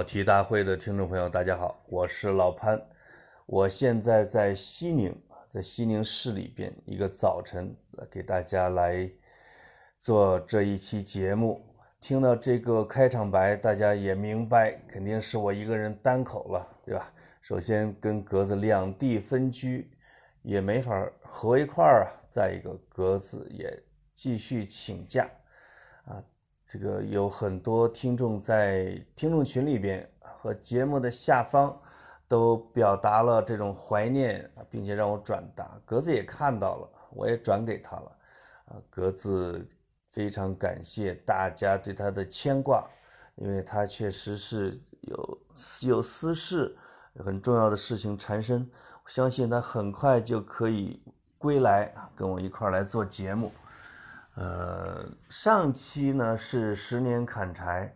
考题大会的听众朋友，大家好，我是老潘。我现在在西宁，在西宁市里边一个早晨，给大家来做这一期节目。听到这个开场白，大家也明白，肯定是我一个人单口了，对吧？首先跟格子两地分居，也没法合一块儿啊。再一个，格子也继续请假，这个有很多听众在听众群里边和节目的下方都表达了这种怀念，并且让我转达。格子也看到了，我也转给他了。啊，格子非常感谢大家对他的牵挂，因为他确实是有有私事，很重要的事情缠身。我相信他很快就可以归来，跟我一块来做节目。呃，上期呢是十年砍柴，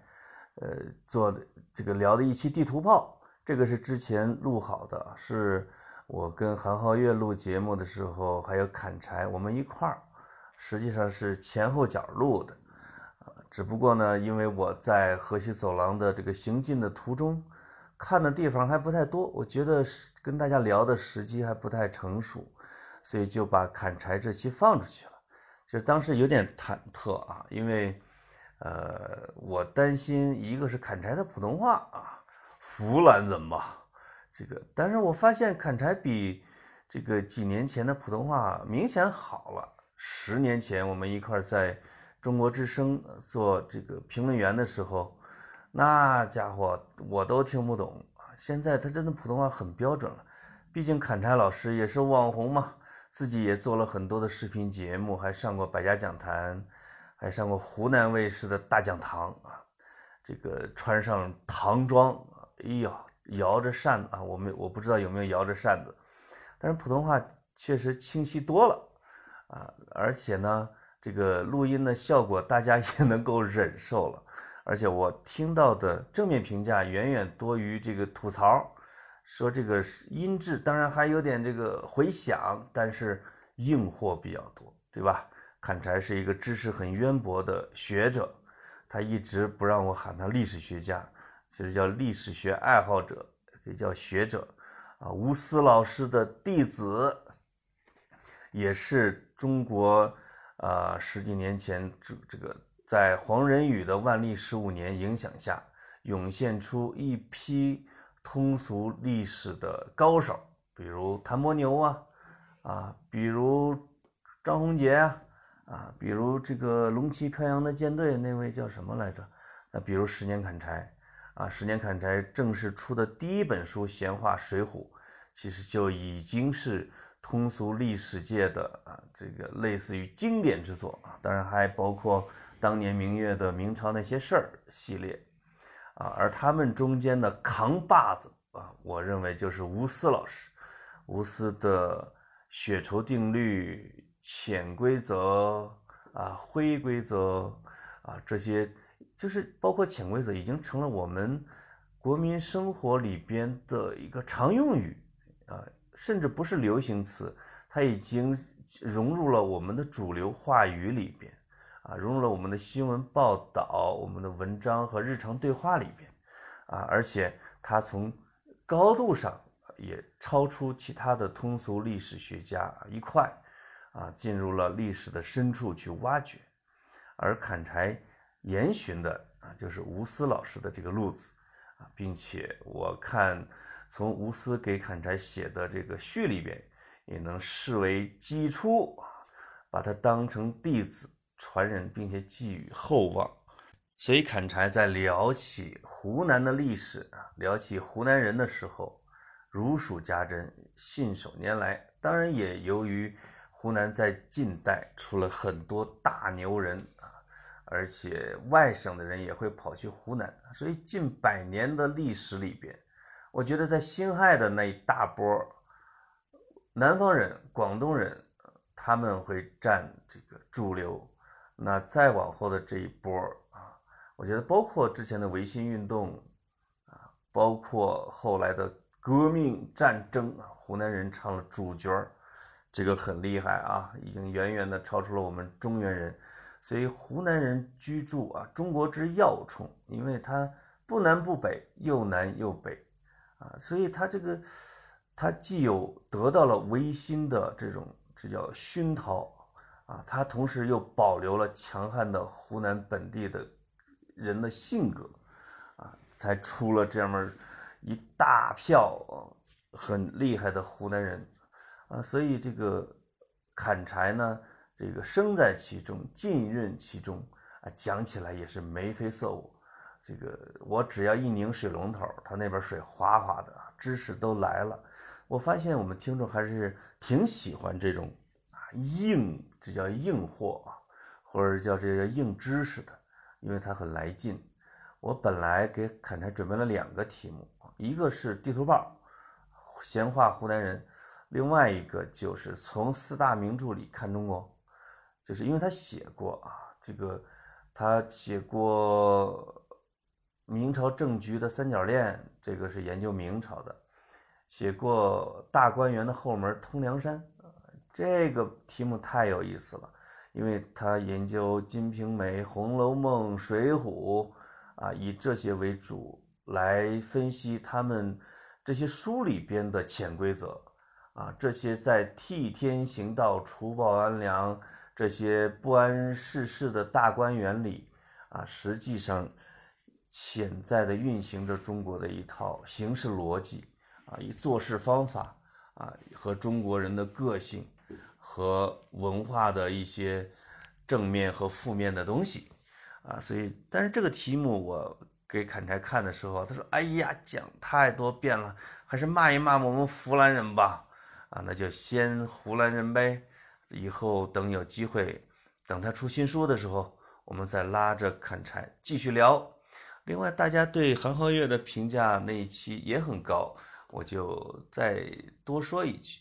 呃，做的这个聊的一期地图炮，这个是之前录好的，是我跟韩浩月录节目的时候，还有砍柴，我们一块儿，实际上是前后脚录的，啊，只不过呢，因为我在河西走廊的这个行进的途中，看的地方还不太多，我觉得跟大家聊的时机还不太成熟，所以就把砍柴这期放出去了。就当时有点忐忑啊，因为，呃，我担心一个是砍柴的普通话啊，湖南人嘛，这个，但是我发现砍柴比这个几年前的普通话明显好了。十年前我们一块在中国之声做这个评论员的时候，那家伙我都听不懂啊。现在他真的普通话很标准了，毕竟砍柴老师也是网红嘛。自己也做了很多的视频节目，还上过百家讲坛，还上过湖南卫视的大讲堂啊。这个穿上唐装，哎呀，摇着扇子啊，我们我不知道有没有摇着扇子，但是普通话确实清晰多了啊。而且呢，这个录音的效果大家 也能够忍受了，而且我听到的正面评价远远多于这个吐槽。说这个音质当然还有点这个回响，但是硬货比较多，对吧？砍柴是一个知识很渊博的学者，他一直不让我喊他历史学家，其实叫历史学爱好者，也叫学者啊。吴思老师的弟子，也是中国啊十几年前这这个在黄仁宇的万历十五年影响下涌现出一批。通俗历史的高手，比如谭伯牛啊，啊，比如张宏杰啊，啊，比如这个龙旗飘扬的舰队那位叫什么来着？那比如十年砍柴啊，十年砍柴正式出的第一本书《闲话水浒》，其实就已经是通俗历史界的啊，这个类似于经典之作啊。当然还包括当年明月的《明朝那些事儿》系列。啊，而他们中间的扛把子啊，我认为就是吴思老师。吴思的血酬定律、潜规则啊、灰规则啊，这些就是包括潜规则，已经成了我们国民生活里边的一个常用语啊，甚至不是流行词，它已经融入了我们的主流话语里边。啊，融入了我们的新闻报道、我们的文章和日常对话里边，啊，而且它从高度上也超出其他的通俗历史学家一块，啊，进入了历史的深处去挖掘，而砍柴严循的啊，就是吴思老师的这个路子，啊，并且我看从吴思给砍柴写的这个序里边，也能视为基础，把它当成弟子。传人，并且寄予厚望，所以砍柴在聊起湖南的历史啊，聊起湖南人的时候，如数家珍，信手拈来。当然，也由于湖南在近代出了很多大牛人啊，而且外省的人也会跑去湖南，所以近百年的历史里边，我觉得在辛亥的那一大波南方人、广东人，他们会占这个主流。那再往后的这一波啊，我觉得包括之前的维新运动啊，包括后来的革命战争，湖南人唱了主角儿，这个很厉害啊，已经远远的超出了我们中原人。所以湖南人居住啊，中国之要冲，因为它不不南不北，又南又北，啊，所以他这个他既有得到了维新的这种这叫熏陶，啊，他同时又保留了强悍的湖南本地的人的性格，啊，才出了这么一大票很厉害的湖南人，啊，所以这个砍柴呢，这个生在其中，浸润其中。啊，讲起来也是眉飞色舞。这个我只要一拧水龙头，它那边水哗哗的，知识都来了。我发现我们听众还是挺喜欢这种啊硬，这叫硬货啊，或者叫这个硬知识的，因为它很来劲。我本来给砍柴准备了两个题目，一个是地图炮，闲话湖南人，另外一个就是从四大名著里看中国，就是因为他写过啊这个。他写过明朝政局的三角恋，这个是研究明朝的；写过大观园的后门通梁山，这个题目太有意思了，因为他研究《金瓶梅》《红楼梦》《水浒》，啊，以这些为主来分析他们这些书里边的潜规则，啊，这些在替天行道、除暴安良。这些不谙世事的大观园里，啊，实际上潜在的运行着中国的一套行事逻辑，啊，以做事方法，啊，和中国人的个性和文化的一些正面和负面的东西，啊，所以，但是这个题目我给砍柴看的时候，他说：“哎呀，讲太多遍了，还是骂一骂我们湖南人吧。”啊，那就先湖南人呗。以后等有机会，等他出新书的时候，我们再拉着砍柴继续聊。另外，大家对韩浩月的评价那一期也很高，我就再多说一句：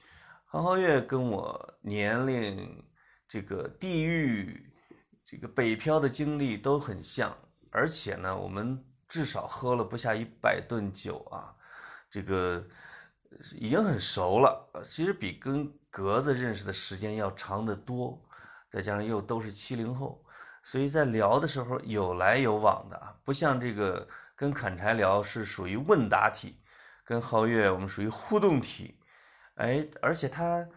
韩浩月跟我年龄、这个地域、这个北漂的经历都很像，而且呢，我们至少喝了不下一百顿酒啊，这个已经很熟了。其实比跟格子认识的时间要长得多，再加上又都是七零后，所以在聊的时候有来有往的啊，不像这个跟砍柴聊是属于问答体，跟皓月我们属于互动体，哎，而且他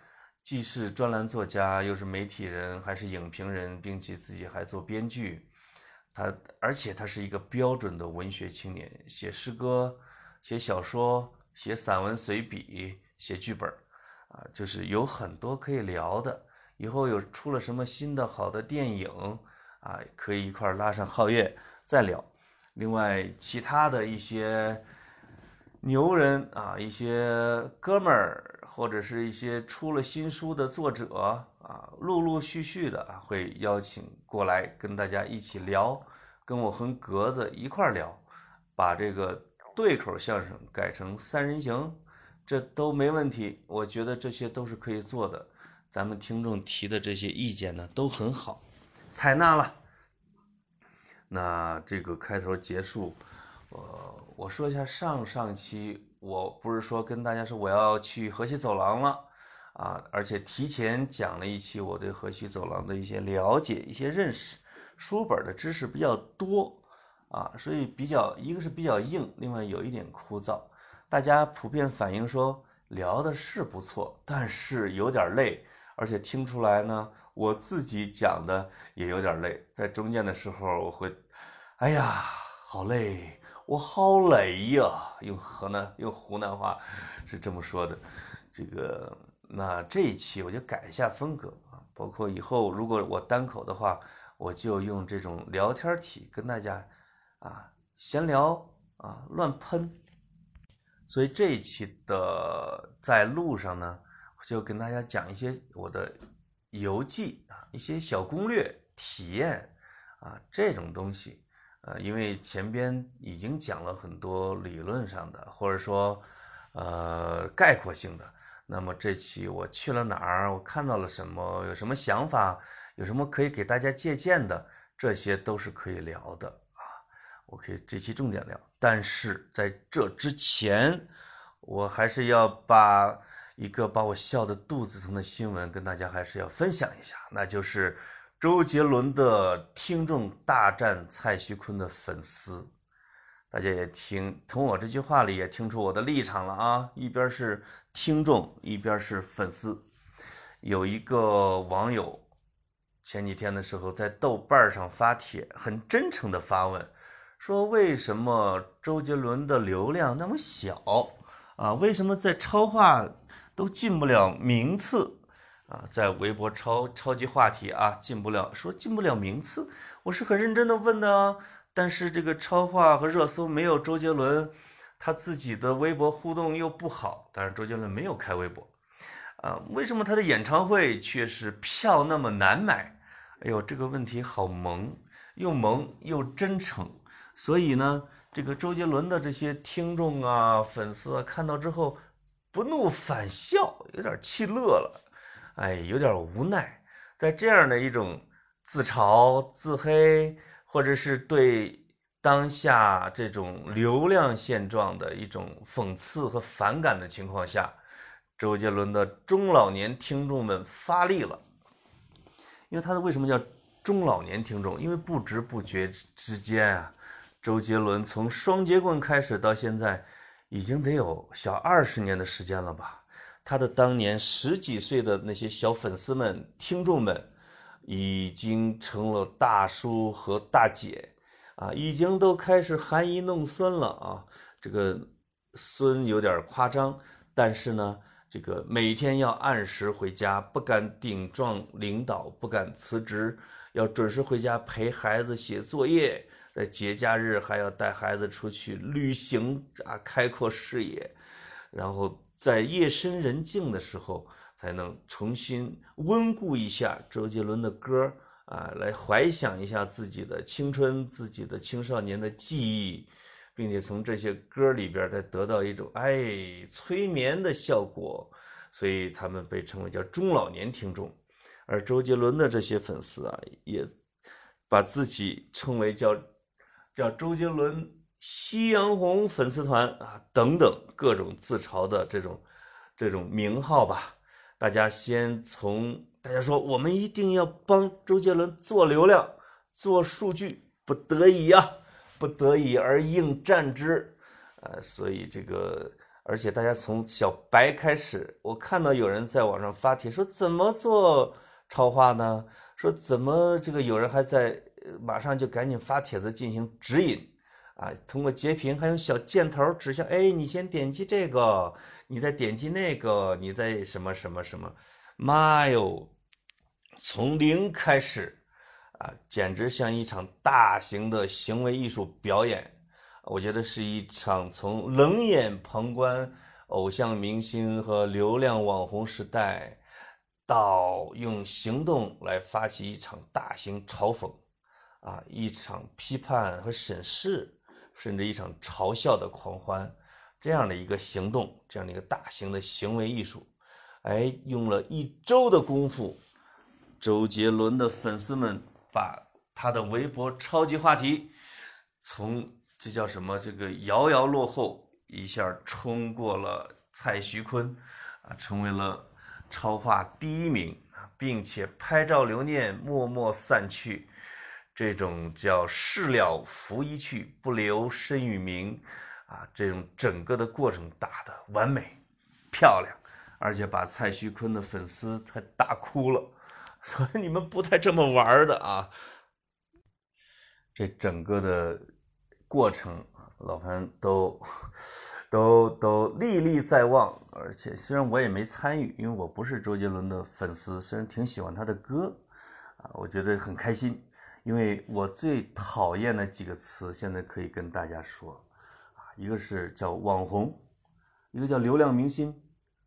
既是专栏作家，又是媒体人，还是影评人，并且自己还做编剧，他而且他是一个标准的文学青年，写诗歌、写小说、写散文随笔、写剧本。啊，就是有很多可以聊的，以后有出了什么新的好的电影啊，可以一块拉上皓月再聊。另外，其他的一些牛人啊，一些哥们儿，或者是一些出了新书的作者啊，陆陆续续的会邀请过来跟大家一起聊，跟我和格子一块聊，把这个对口相声改成三人行。这都没问题，我觉得这些都是可以做的。咱们听众提的这些意见呢，都很好，采纳了。那这个开头结束，呃，我说一下上上期，我不是说跟大家说我要去河西走廊了啊，而且提前讲了一期我对河西走廊的一些了解、一些认识，书本的知识比较多啊，所以比较一个是比较硬，另外有一点枯燥。大家普遍反映说聊的是不错，但是有点累，而且听出来呢，我自己讲的也有点累。在中间的时候，我会，哎呀，好累，我好累呀，用河南用湖南话是这么说的。这个，那这一期我就改一下风格啊，包括以后如果我单口的话，我就用这种聊天体跟大家啊闲聊啊乱喷。所以这一期的在路上呢，我就跟大家讲一些我的游记啊，一些小攻略、体验啊这种东西。呃，因为前边已经讲了很多理论上的，或者说呃概括性的。那么这期我去了哪儿，我看到了什么，有什么想法，有什么可以给大家借鉴的，这些都是可以聊的啊。我可以这期重点聊，但是在这之前，我还是要把一个把我笑得肚子疼的新闻跟大家还是要分享一下，那就是周杰伦的听众大战蔡徐坤的粉丝。大家也听从我这句话里也听出我的立场了啊，一边是听众，一边是粉丝。有一个网友前几天的时候在豆瓣上发帖，很真诚的发问，说为什么周杰伦的流量那么小啊？为什么在超话都进不了名次啊？在微博超超级话题啊，进不了，说进不了名次，我是很认真的问的啊。但是这个超话和热搜没有周杰伦，他自己的微博互动又不好，但是周杰伦没有开微博。啊，为什么他的演唱会却是票那么难买？哎呦，这个问题好萌，又萌又真诚。所以呢，这个周杰伦的这些听众啊、粉丝啊，看到之后不怒反笑，有点气乐了。哎，有点无奈，在这样的一种自嘲、自黑，或者是对当下这种流量现状的一种讽刺和反感的情况下。周杰伦的中老年听众们发力了，因为他的为什么叫中老年听众？因为不知不觉之间啊，周杰伦从双截棍开始到现在，已经得有小二十年的时间了吧？他的当年十几岁的那些小粉丝们、听众们，已经成了大叔和大姐啊，已经都开始含饴弄孙了啊！这个孙有点夸张，但是呢。这个每天要按时回家，不敢顶撞领导，不敢辞职，要准时回家陪孩子写作业，在节假日还要带孩子出去旅行啊，开阔视野，然后在夜深人静的时候，才能重新温故一下周杰伦的歌啊，来怀想一下自己的青春，自己的青少年的记忆。并且从这些歌里边再得到一种哎催眠的效果，所以他们被称为叫中老年听众，而周杰伦的这些粉丝啊，也把自己称为叫叫周杰伦夕阳红粉丝团啊等等各种自嘲的这种这种名号吧。大家先从大家说我们一定要帮周杰伦做流量、做数据，不得已呀。不得已而应战之，呃，所以这个，而且大家从小白开始，我看到有人在网上发帖说怎么做超话呢？说怎么这个有人还在马上就赶紧发帖子进行指引啊，通过截屏还有小箭头指向，哎，你先点击这个，你再点击那个，你再什么什么什么，妈哟，从零开始。啊，简直像一场大型的行为艺术表演，我觉得是一场从冷眼旁观偶像明星和流量网红时代，到用行动来发起一场大型嘲讽，啊，一场批判和审视，甚至一场嘲笑的狂欢，这样的一个行动，这样的一个大型的行为艺术，哎，用了一周的功夫，周杰伦的粉丝们。把他的微博超级话题，从这叫什么？这个遥遥落后，一下冲过了蔡徐坤，啊，成为了超话第一名，并且拍照留念，默默散去。这种叫事了拂衣去，不留身与名，啊，这种整个的过程打的完美漂亮，而且把蔡徐坤的粉丝他打哭了。所以你们不带这么玩的啊！这整个的过程老潘都都都历历在望。而且虽然我也没参与，因为我不是周杰伦的粉丝，虽然挺喜欢他的歌啊，我觉得很开心。因为我最讨厌的几个词，现在可以跟大家说啊，一个是叫网红，一个叫流量明星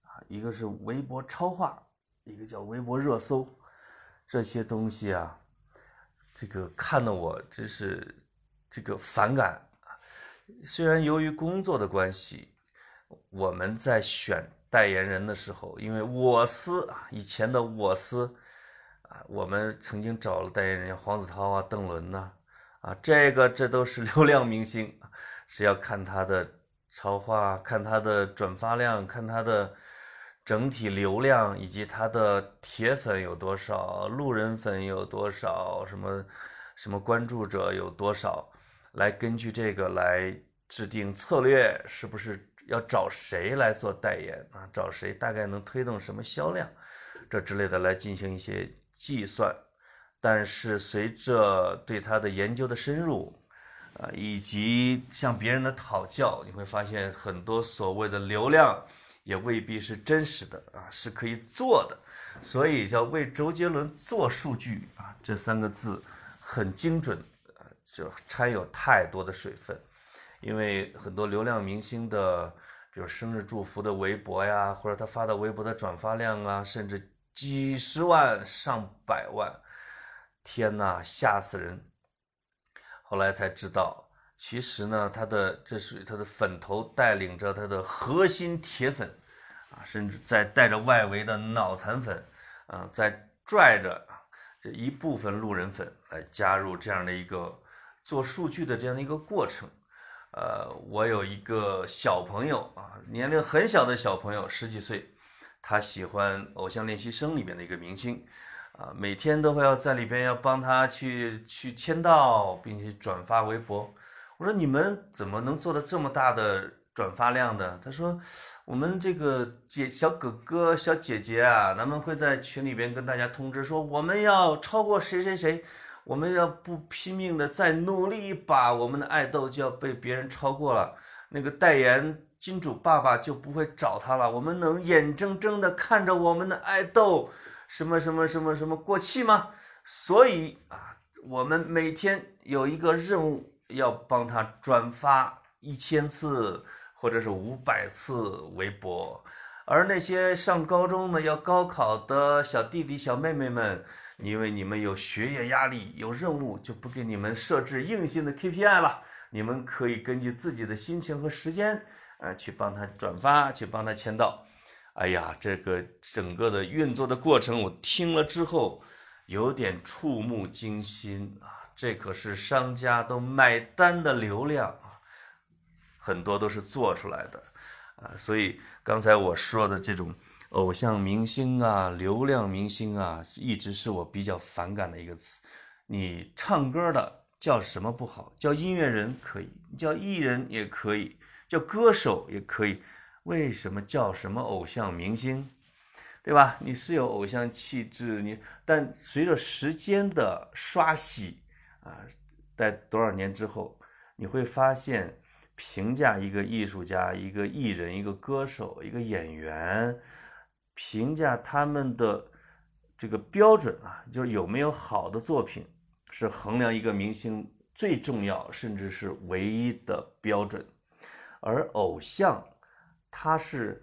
啊，一个是微博超话，一个叫微博热搜。这些东西啊，这个看得我真是这个反感。虽然由于工作的关系，我们在选代言人的时候，因为我司啊，以前的我司啊，我们曾经找了代言人黄子韬啊、邓伦呐，啊，这个这都是 流量明星，是要看他的超话，看他的转发量，看他的。整体流量以及他的铁粉有多少，路人粉有多少，什么什么关注者有多少，来根据这个来制定策略，是不是要找谁来做代言啊？找谁大概能推动什么销量，这之类的来进行一些计算。但是随着对他的研究的深入，啊，以及向别人的讨教，你会发现很多所谓的流量也未必是真实的啊，是可以做的。所以叫为周杰伦做数据啊，这三个字很精准，呃，就掺有太多的水分。因为很多流量明星的，比如生日祝福的微博呀，或者他发的微博的转发量啊，甚至几十万、上百万，天呐，吓死人！后来才知道，其实呢，他的这属于他的粉头带领着他的核心铁粉，啊，甚至在带着外围的脑残粉，啊，在拽着这一部分路人粉来加入这样的一个做数据的这样的一个过程。呃，我有一个小朋友啊，年龄很小的小朋友，十几岁，他喜欢《偶像练习生》里面的一个明星，啊，每天都会要在里边要帮他去去签到，并且转发微博。我说你们怎么能做到这么大的转发量的？他说，我们这个姐小哥哥小姐姐啊，咱们会在群里边跟大家通知说，我们要超过谁谁谁。我们要不拼命的再努力一把，我们的爱豆就要被别人超过了。那个代言金主爸爸就不会找他了。我们能眼睁睁的看着我们的爱豆什么什么什么什么过气吗？所以啊，我们每天有一个任务，要帮他转发一千次或者是五百次微博。而那些上高中的要高考的小弟弟小妹妹们。因为你们有学业压力，有任务，就不给你们设置硬性的 KPI 了。你们可以根据自己的心情和时间，呃，去帮他转发，去帮他签到。哎呀，这个整个的运作的过程，我听了之后有点触目惊心啊！这可是商家都买单的流量啊，很多都是做出来的啊。所以刚才我说的这种。偶像明星啊，流量明星啊，一直是我比较反感的一个词。你唱歌的叫什么不好？叫音乐人可以，叫艺人也可以，叫歌手也可以。为什么叫什么偶像明星？对吧？你是有偶像气质，你但随着时间的刷洗啊，在多少年之后，你会发现，评价一个艺术家、一个艺人、一个歌手、一个演员。评价他们的这个标准啊，就是有没有好的作品，是衡量一个明星最重要甚至是唯一的标准。而偶像，它是，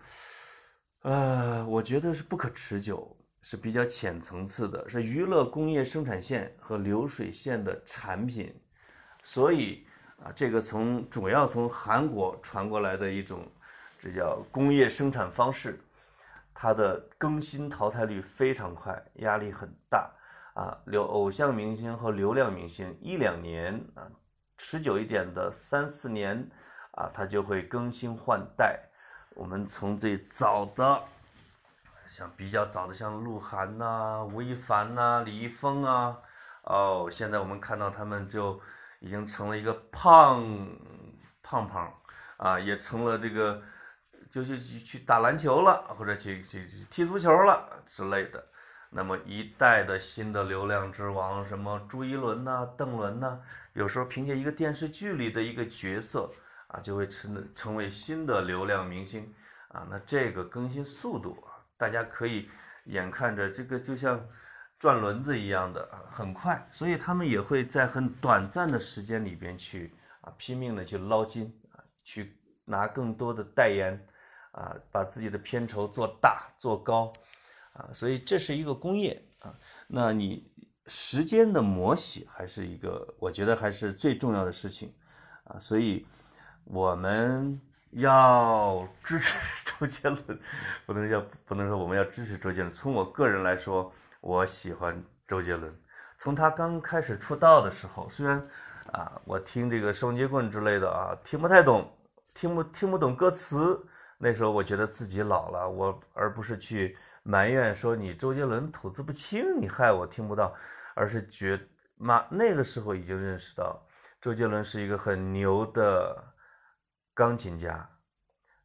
呃，我觉得是不可持久，是比较浅层次的，是娱乐工业生产线和流水线的产品。所以啊，这个从主要从韩国传过来的一种，这叫工业生产方式。它的更新淘汰率非常快，压力很大啊！流偶像明星和流量明星一两年啊，持久一点的三四年啊，它就会更新换代。我们从最早的，像比较早的像鹿晗呐、吴亦凡呐、李易峰啊，哦，现在我们看到他们就已经成了一个胖胖胖啊，也成了这个。就去去打篮球了，或者去去踢足球了之类的。那么一代的新的流量之王，什么朱一伦呐、邓伦呐，有时候凭借一个电视剧里的一个角色啊，就会成成为新的流量明星啊。那这个更新速度啊，大家可以眼看着这个就像转轮子一样的啊，很快，所以他们也会在很短暂的时间里边去啊，拼命的去捞金啊，去拿更多的代言。啊，把自己的片酬做大做高，啊，所以这是一个工业啊。那你时间的磨洗还是一个，我觉得还是最重要的事情啊。所以我们要支持周杰伦，不能要不能说我们要支持周杰伦。从我个人来说，我喜欢周杰伦。从他刚开始出道的时候，虽然啊，我听这个双截棍之类的啊，听不太懂，听不听不懂歌词。那时候我觉得自己老了，我而不是去埋怨说你周杰伦吐字不清，你害我听不到，而是觉妈那个时候已经认识到周杰伦是一个很牛的钢琴家，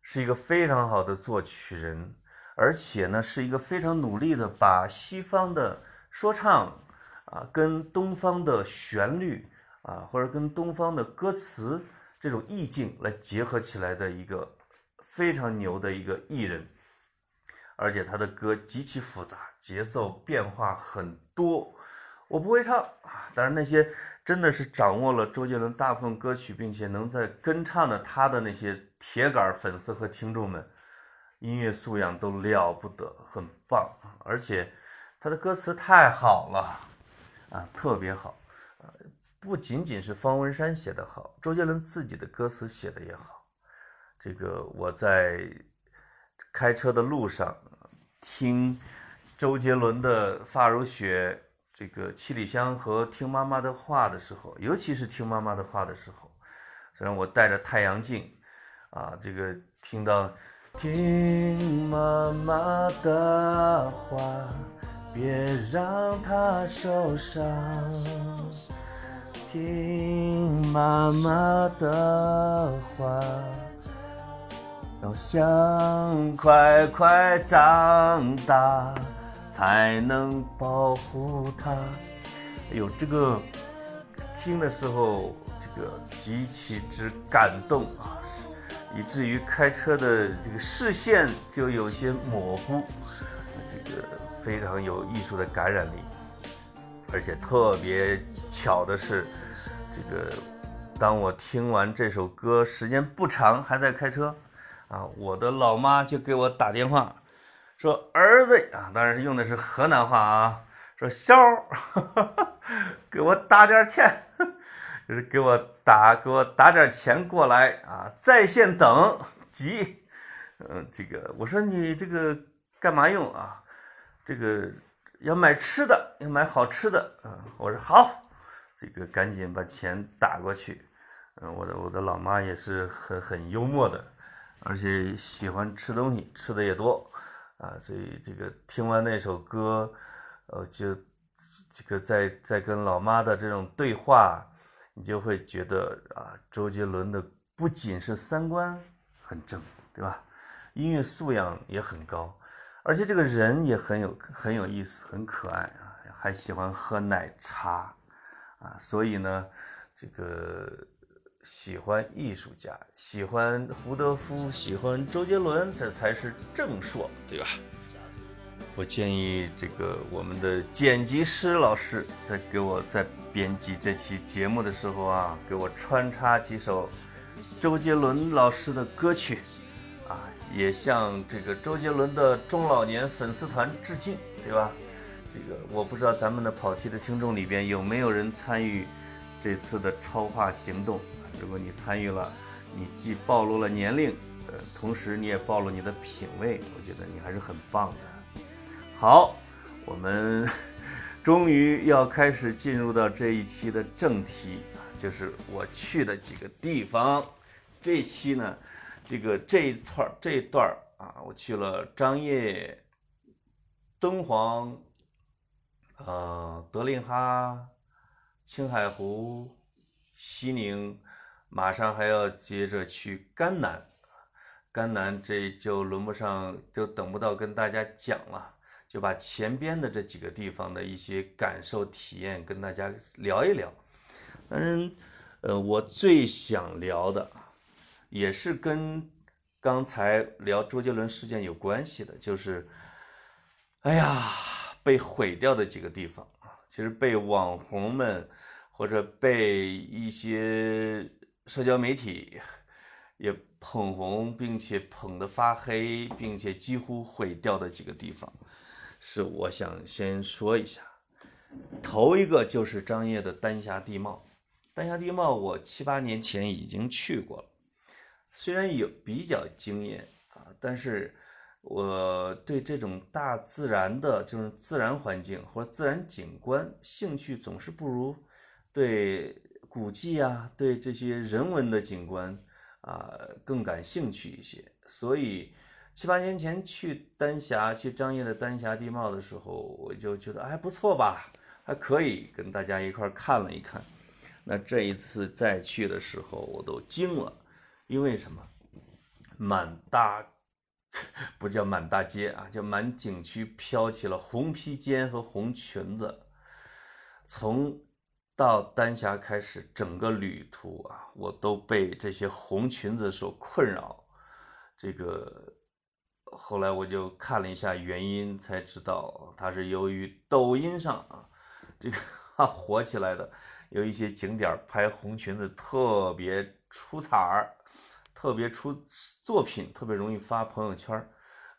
是一个非常好的作曲人，而且呢是一个非常努力的把西方的说唱啊跟东方的旋律啊或者跟东方的歌词这种意境来结合起来的一个非常牛的一个艺人，而且他的歌极其复杂，节奏变化很多。我不会唱啊，当然那些真的是掌握了周杰伦大部分歌曲，并且能在跟唱的他的那些铁杆粉丝和听众们，音乐素养都了不得，很棒，而且他的歌词太好了啊，特别好，不仅仅是方文山写的好，周杰伦自己的歌词写的也好。这个我在开车的路上听周杰伦的《发如雪》。这个七里香和听妈妈的话的时候，尤其是听妈妈的话的时候，虽然我戴着太阳镜，啊，这个听到听妈妈的话，别让她受伤，听妈妈的话，要想快快长大。才能保护他。哎呦，这个听的时候，这个极其之感动啊，以至于开车的这个视线就有些模糊。这个非常有艺术的感染力，而且特别巧的是，这个当我听完这首歌，时间不长，还在开车啊，我的老妈就给我打电话。说儿子啊，当然是用的是河南话啊。说小儿，给我打点钱，就是给我打给我打点钱过来啊，在线等急。嗯，这个我说你这个干嘛用啊？这个要买吃的，要买好吃的。嗯，我说好，这个赶紧把钱打过去。嗯，我的我的老妈也是很很幽默的，而且喜欢吃东西，吃的也多。啊，所以这个听完那首歌，呃，就这个在在跟老妈的这种对话，你就会觉得啊，周杰伦的不仅是三观很正，对吧？音乐素养也很高，而且这个人也很有很有意思，很可爱啊，还喜欢喝奶茶啊，所以呢，这个。喜欢艺术家，喜欢胡德夫，喜欢周杰伦，这才是正硕，对吧？我建议这个我们的剪辑师老师在给我在编辑这期节目的时候啊，给我穿插几首周杰伦老师的歌曲，啊，也向这个周杰伦的中老年粉丝团致敬，对吧？这个我不知道咱们的跑题的听众里边有没有人参与这次的超话行动。如果你参与了，你既暴露了年龄，呃，同时你也暴露你的品味，我觉得你还是很棒的。好，我们 终于要开始进入到这一期的正题，就是我去的几个地方。这一期呢，这个这一串这一段啊，我去了张掖、敦煌、呃，德令哈、青海湖、西宁。马上还要接着去甘南，甘南这就轮不上，就等不到跟大家讲了，就把前边的这几个地方的一些感受体验跟大家聊一聊。当然，呃，我最想聊的，也是跟刚才聊周杰伦事件有关系的，就是，哎呀，被毁掉的几个地方啊，其实被网红们或者被一些。社交媒体也捧红，并且捧得发黑，并且几乎毁掉的几个地方，是我想先说一下。头一个就是张掖的丹霞地貌。丹霞地貌我七八年前已经去过了，虽然有比较惊艳啊，但是我对这种大自然的这种自然环境或者自然景观兴趣总是不如对。古迹啊，对这些人文的景观啊更感兴趣一些，所以七八年前去丹霞、去张掖的丹霞地貌的时候，我就觉得还不错吧，还可以跟大家一块看了一看。那这一次再去的时候，我都惊了，因为什么？满大 不叫满大街啊，叫满景区飘起了红披肩和红裙子。从到丹霞开始，整个旅途啊，我都被这些红裙子所困扰。这个后来我就看了一下原因，才知道它是由于抖音上啊，这个火起来的。有一些景点拍红裙子特别出彩儿，特别出作品，特别容易发朋友圈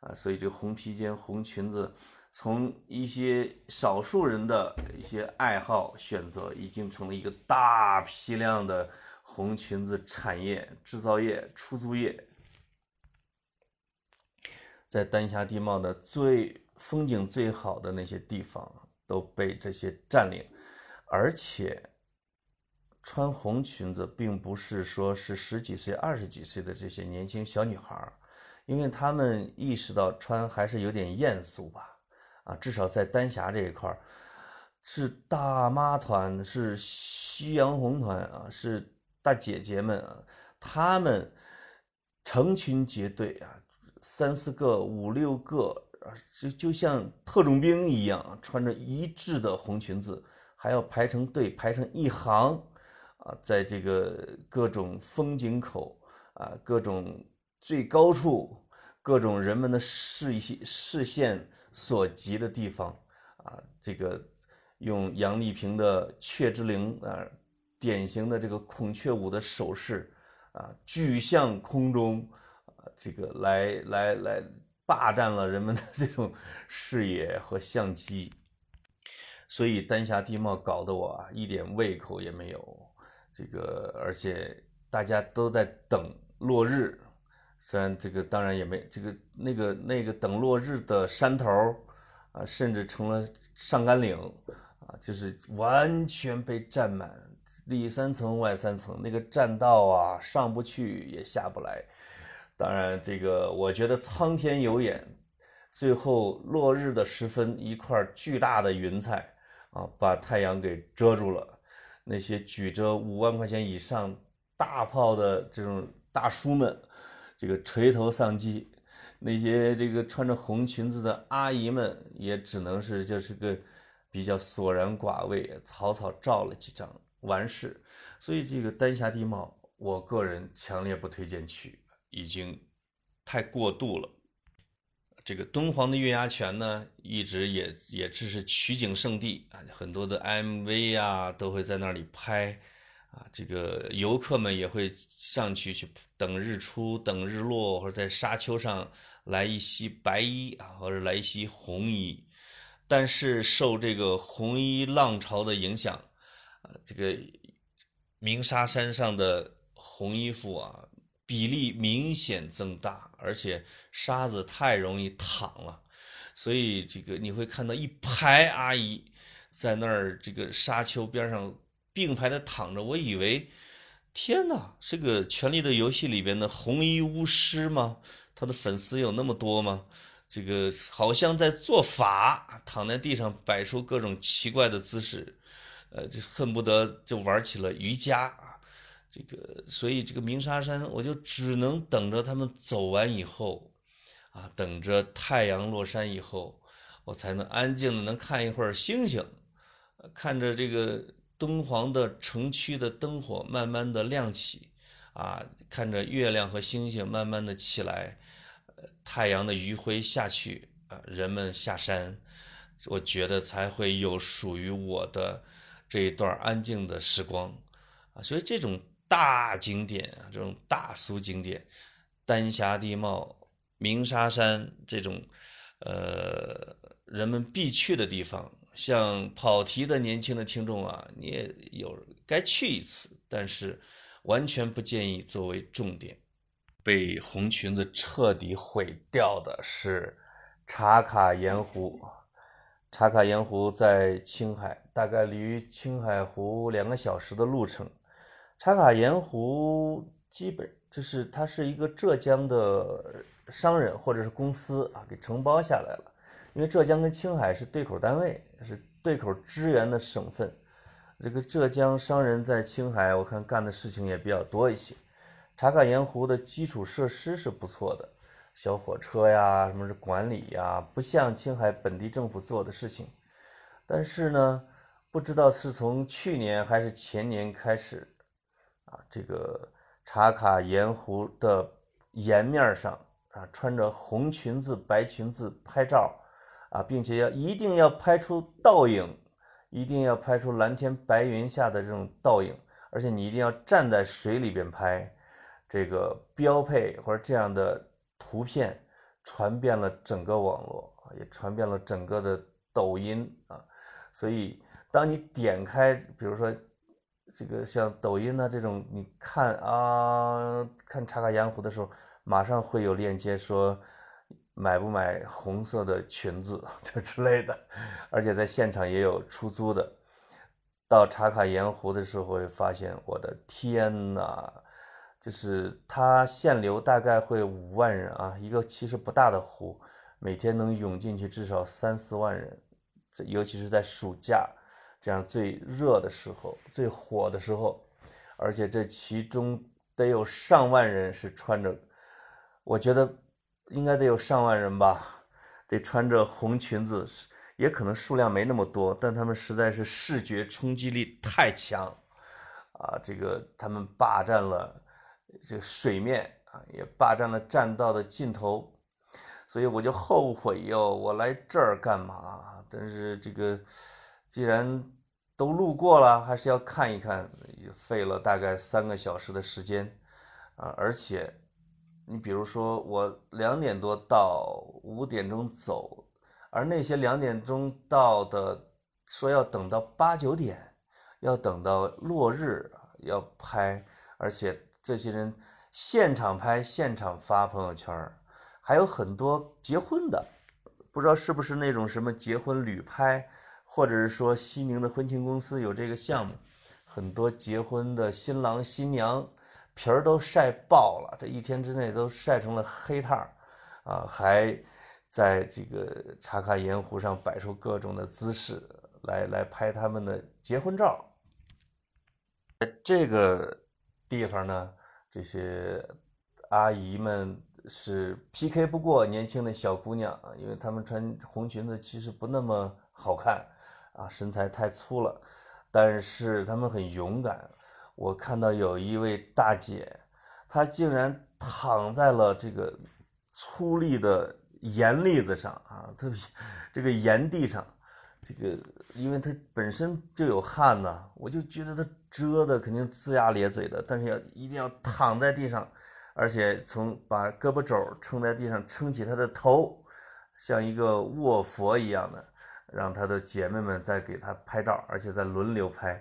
啊，所以这个红披肩、红裙子，从一些少数人的一些爱好选择，已经成了一个大批量的红裙子产业、制造业、出租业，在丹霞地貌的最风景最好的那些地方都被这些占领，而且。穿红裙子，并不是说是十几岁、二十几岁的这些年轻小女孩，因为她们意识到穿还是有点艳俗吧，啊，至少在丹霞这一块，是大妈团，是夕阳红团啊，是大姐姐们啊，她们成群结队啊，三四个、五六个啊，就就像特种兵一样，穿着一致的红裙子，还要排成队，排成一行。啊，在这个各种风景口啊，各种最高处，各种人们的视视线所及的地方啊，这个用杨丽萍的雀之灵啊，典型的这个孔雀舞的手势啊，举向空中，这个来来来霸占了人们的这种视野和相机，所以丹霞地貌搞得我啊一点胃口也没有。这个，而且大家都在等落日，虽然这个当然也没这个那个那个等落日的山头啊，甚至成了上甘岭啊，就是完全被占满，里三层外三层，那个栈道啊上不去也下不来。当然，这个我觉得苍天有眼，最后落日的时分，一块巨大的云彩啊，把太阳给遮住了。那些举着五万块钱以上大炮的这种大叔们，这个垂头丧气；那些这个穿着红裙子的阿姨们，也只能是就是个比较索然寡味，草草照了几张完事。所以这个丹霞地貌，我个人强烈不推荐去，已经太过度了。这个敦煌的月牙泉呢，一直也也只是取景圣地啊，很多的 MV 啊都会在那里拍，啊，这个游客们也会上去去等日出、等日落，或者在沙丘上来一袭白衣啊，或者来一袭红衣。但是受这个红衣浪潮的影响，啊，这个鸣沙山上的红衣服啊。比例明显增大，而且沙子太容易淌了，所以这个你会看到一排阿姨在那儿这个沙丘边上并排的躺着。我以为，天哪，这个《权力的游戏》里边的红衣巫师吗？他的粉丝有那么多吗？这个好像在做法，躺在地上摆出各种奇怪的姿势，呃，就恨不得就玩起了瑜伽。这个，所以这个鸣沙山，我就只能等着他们走完以后，啊，等着太阳落山以后，我才能安静的能看一会儿星星，看着这个敦煌的城区的灯火慢慢的亮起，啊，看着月亮和星星慢慢的起来，呃太阳的余晖下去，啊，人们下山，我觉得才会有属于我的这一段安静的时光，啊，所以这种。大景点啊，这种大俗景点，丹霞地貌、鸣沙山这种，呃，人们必去的地方，像跑题的年轻的听众啊，你也有该去一次，但是完全不建议作为重点。被红裙子彻底毁掉的是茶卡盐湖。茶卡盐湖在青海，大概离青海湖两个小时的路程。茶卡盐湖基本就是它是一个浙江的商人或者是公司啊给承包下来了，因为浙江跟青海是对口单位，是对口支援的省份。这个浙江商人在青海，我看干的事情也比较多一些。茶卡盐湖的基础设施是不错的，小火车呀，什么是管理呀，不像青海本地政府做的事情。但是呢，不知道是从去年还是前年开始，啊，这个茶卡盐湖的沿面上啊，穿着红裙子、白裙子拍照，啊，并且要一定要拍出倒影，一定要拍出蓝天白云下的这种倒影，而且你一定要站在水里边拍。这个标配或者这样的图片传遍了整个网络也传遍了整个的抖音啊，所以当你点开，比如说这个像抖音呢这种，你看啊看茶卡盐湖的时候，马上会有链接说买不买红色的裙子 这之类的，而且在现场也有出租的。到茶卡盐湖的时候会发现，我的天呐！就是它限流大概会五万人啊，一个其实不大的湖，每天能涌进去至少三四万人，这尤其是在暑假这样最热的时候、最火的时候，而且这其中得有上万人是穿着，我觉得应该得有上万人吧，得穿着红裙子，也可能数量没那么多，但他们实在是视觉冲击力太强啊，这个他们霸占了。这个水面啊，也霸占了栈道的尽头，所以我就后悔哟，我来这儿干嘛？但是这个既然都路过了，还是要看一看。也费了大概三个小时的时间啊，而且你比如说我两点多到，五点钟走，而那些两点钟到的说要等到八九点，要等到落日要拍，而且。这些人现场拍、现场发朋友圈还有很多结婚的，不知道是不是那种什么结婚旅拍，或者是说西宁的婚庆公司有这个项目，很多结婚的新郎新娘皮儿都晒爆了，这一天之内都晒成了黑炭儿，啊，还在这个茶卡盐湖上摆出各种的姿势来来拍他们的结婚照，这个。地方呢，这些阿姨们是 PK 不过年轻的小姑娘，因为她们穿红裙子其实不那么好看啊，身材太粗了。但是她们很勇敢。我看到有一位大姐，她竟然躺在了这个粗砺的盐粒子上啊，特别这个盐地上。这个，因为她本身就有汗呐，我就觉得她遮的肯定龇牙咧嘴的，但是要一定要躺在地上，而且从把胳膊肘撑在地上，撑起她的头，像一个卧佛一样的，让她的姐妹们在给她拍照，而且在轮流拍，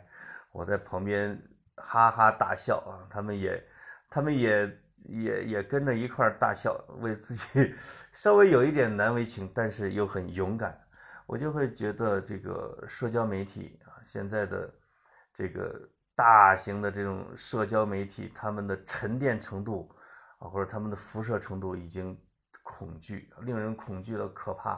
我在旁边哈哈大笑啊，他们也，他们也也也跟着一块大笑，为自己稍微有一点难为情，但是又很勇敢。我就会觉得这个社交媒体啊，现在的这个大型的这种社交媒体，他们的沉淀程度啊，或者他们的辐射程度已经恐惧，令人恐惧的可怕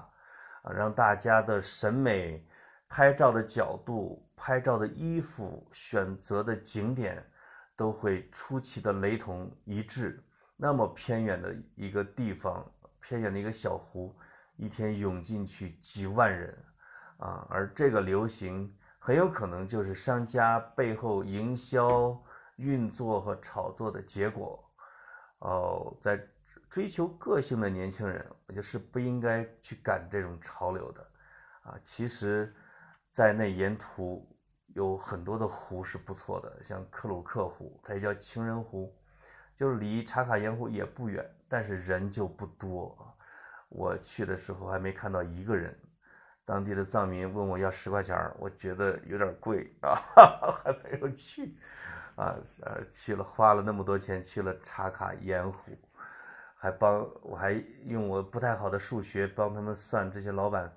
啊，让大家的审美、拍照的角度、拍照的衣服、选择的景点都会出奇的雷同一致。那么偏远的一个地方，偏远的一个小湖。一天涌进去几万人，啊，而这个流行很有可能就是商家背后营销运作和炒作的结果。哦，在追求个性的年轻人，我就是不应该去赶这种潮流的。啊，其实，在那沿途有很多的湖是不错的，像克鲁克湖，它也叫情人湖，就是离茶卡盐湖也不远，但是人就不多。我去的时候还没看到一个人，当地的藏民问我要十块钱我觉得有点贵 啊，还没有去，啊去了花了那么多钱去了茶卡盐湖，还帮我还用我不太好的数学帮他们算这些老板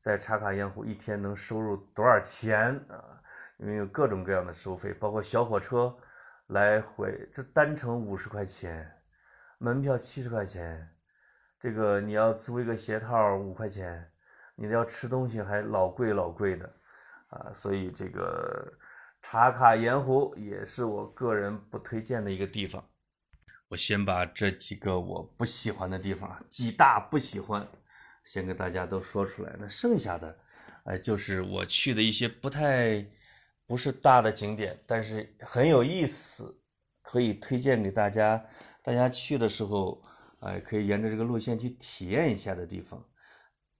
在茶卡盐湖一天能收入多少钱啊？因为有各种各样的收费，包括小火车来回，这单程五十块钱，门票七十块钱。这个你要租一个鞋套五块钱，你要吃东西还老贵老贵的，啊，所以这个茶卡盐湖也是我个人不推荐的一个地方。我先把这几个我不喜欢的地方，几大不喜欢，先给大家都说出来。那剩下的，哎，就是我去的一些不太不是大的景点，但是很有意思，可以推荐给大家。大家去的时候，哎，可以沿着这个路线去体验一下的地方。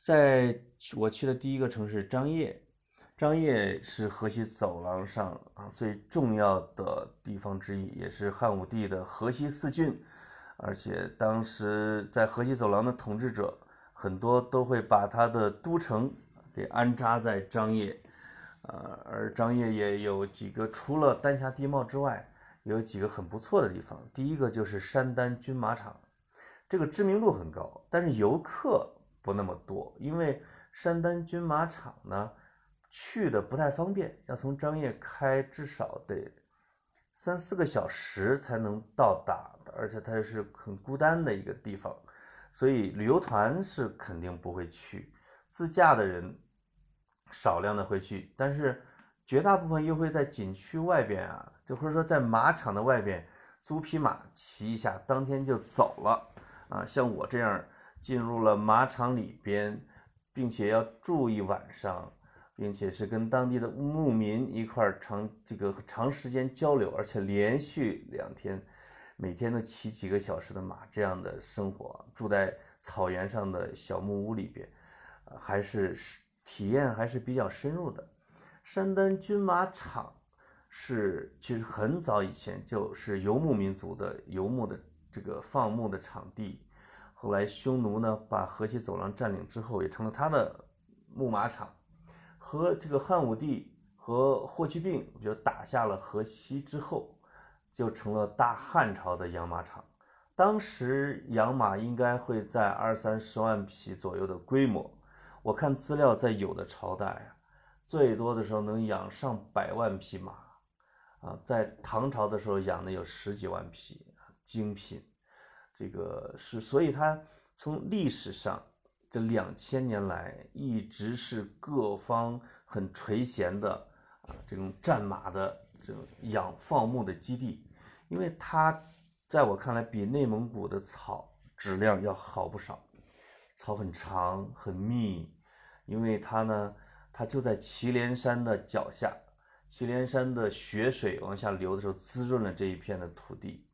在我去的第一个城市张掖。张掖是河西走廊上啊最重要的地方之一，也是汉武帝的河西四郡，而且当时在河西走廊的统治者很多都会把他的都城给安扎在张掖，呃，而张掖也有几个除了丹霞地貌之外，有几个很不错的地方。第一个就是山丹军马场，这个知名度很高，但是游客不那么多，因为山丹军马场呢。去的不太方便，要从张掖开至少得三四个小时才能到达的，而且它是很孤单的一个地方，所以旅游团是肯定不会去，自驾的人少量的会去，但是绝大部分又会在景区外边啊，就或者说在马场的外边租匹马骑一下，当天就走了啊。像我这样进入了马场里边，并且要住一晚上。并且是跟当地的牧民一块儿长这个长时间交流，而且连续两天，每天都骑几个小时的马，这样的生活，住在草原上的小木屋里边，还是体验还是比较深入的。山丹军马场是其实很早以前就是游牧民族的游牧的这个放牧的场地，后来匈奴呢把河西走廊占领之后，也成了他的牧马场。和这个汉武帝和霍去病就打下了河西之后，就成了大汉朝的养马场。当时养马应该会在二三十万匹左右的规模。我看资料，在有的朝代啊，最多的时候能养上百万匹马啊。在唐朝的时候养的有十几万匹，精品。这个是，所以它从历史上。这两千年来一直是各方很垂涎的啊，这种战马的这种养放牧的基地，因为它在我看来比内蒙古的草质量要好不少，草很长很密，因为它呢，它就在祁连山的脚下，祁连山的雪水往下流的时候滋润了这一片的土地，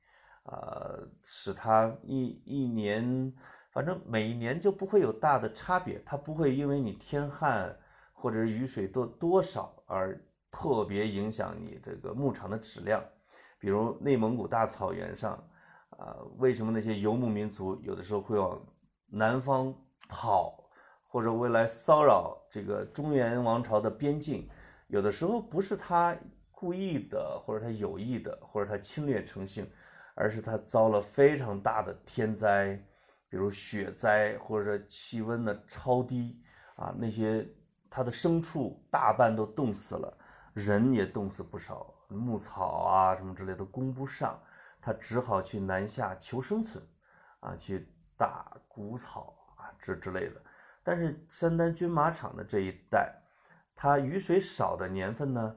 啊，使它一一年。反正每一年就不会有大的差别，它不会因为你天旱或者是雨水多多少而特别影响你这个牧场的质量。比如内蒙古大草原上，啊，为什么那些游牧民族有的时候会往南方跑，或者为来骚扰这个中原王朝的边境？有的时候不是他故意的，或者他有意的，或者他侵略成性，而是他遭了非常大的天灾。比如雪灾或者说气温的超低啊，那些它的牲畜大半都冻死了，人也冻死不少，牧草啊什么之类的供不上，他只好去南下求生存，啊，去打谷草啊这之类的。但是山丹军马场的这一带，它雨水少的年份呢，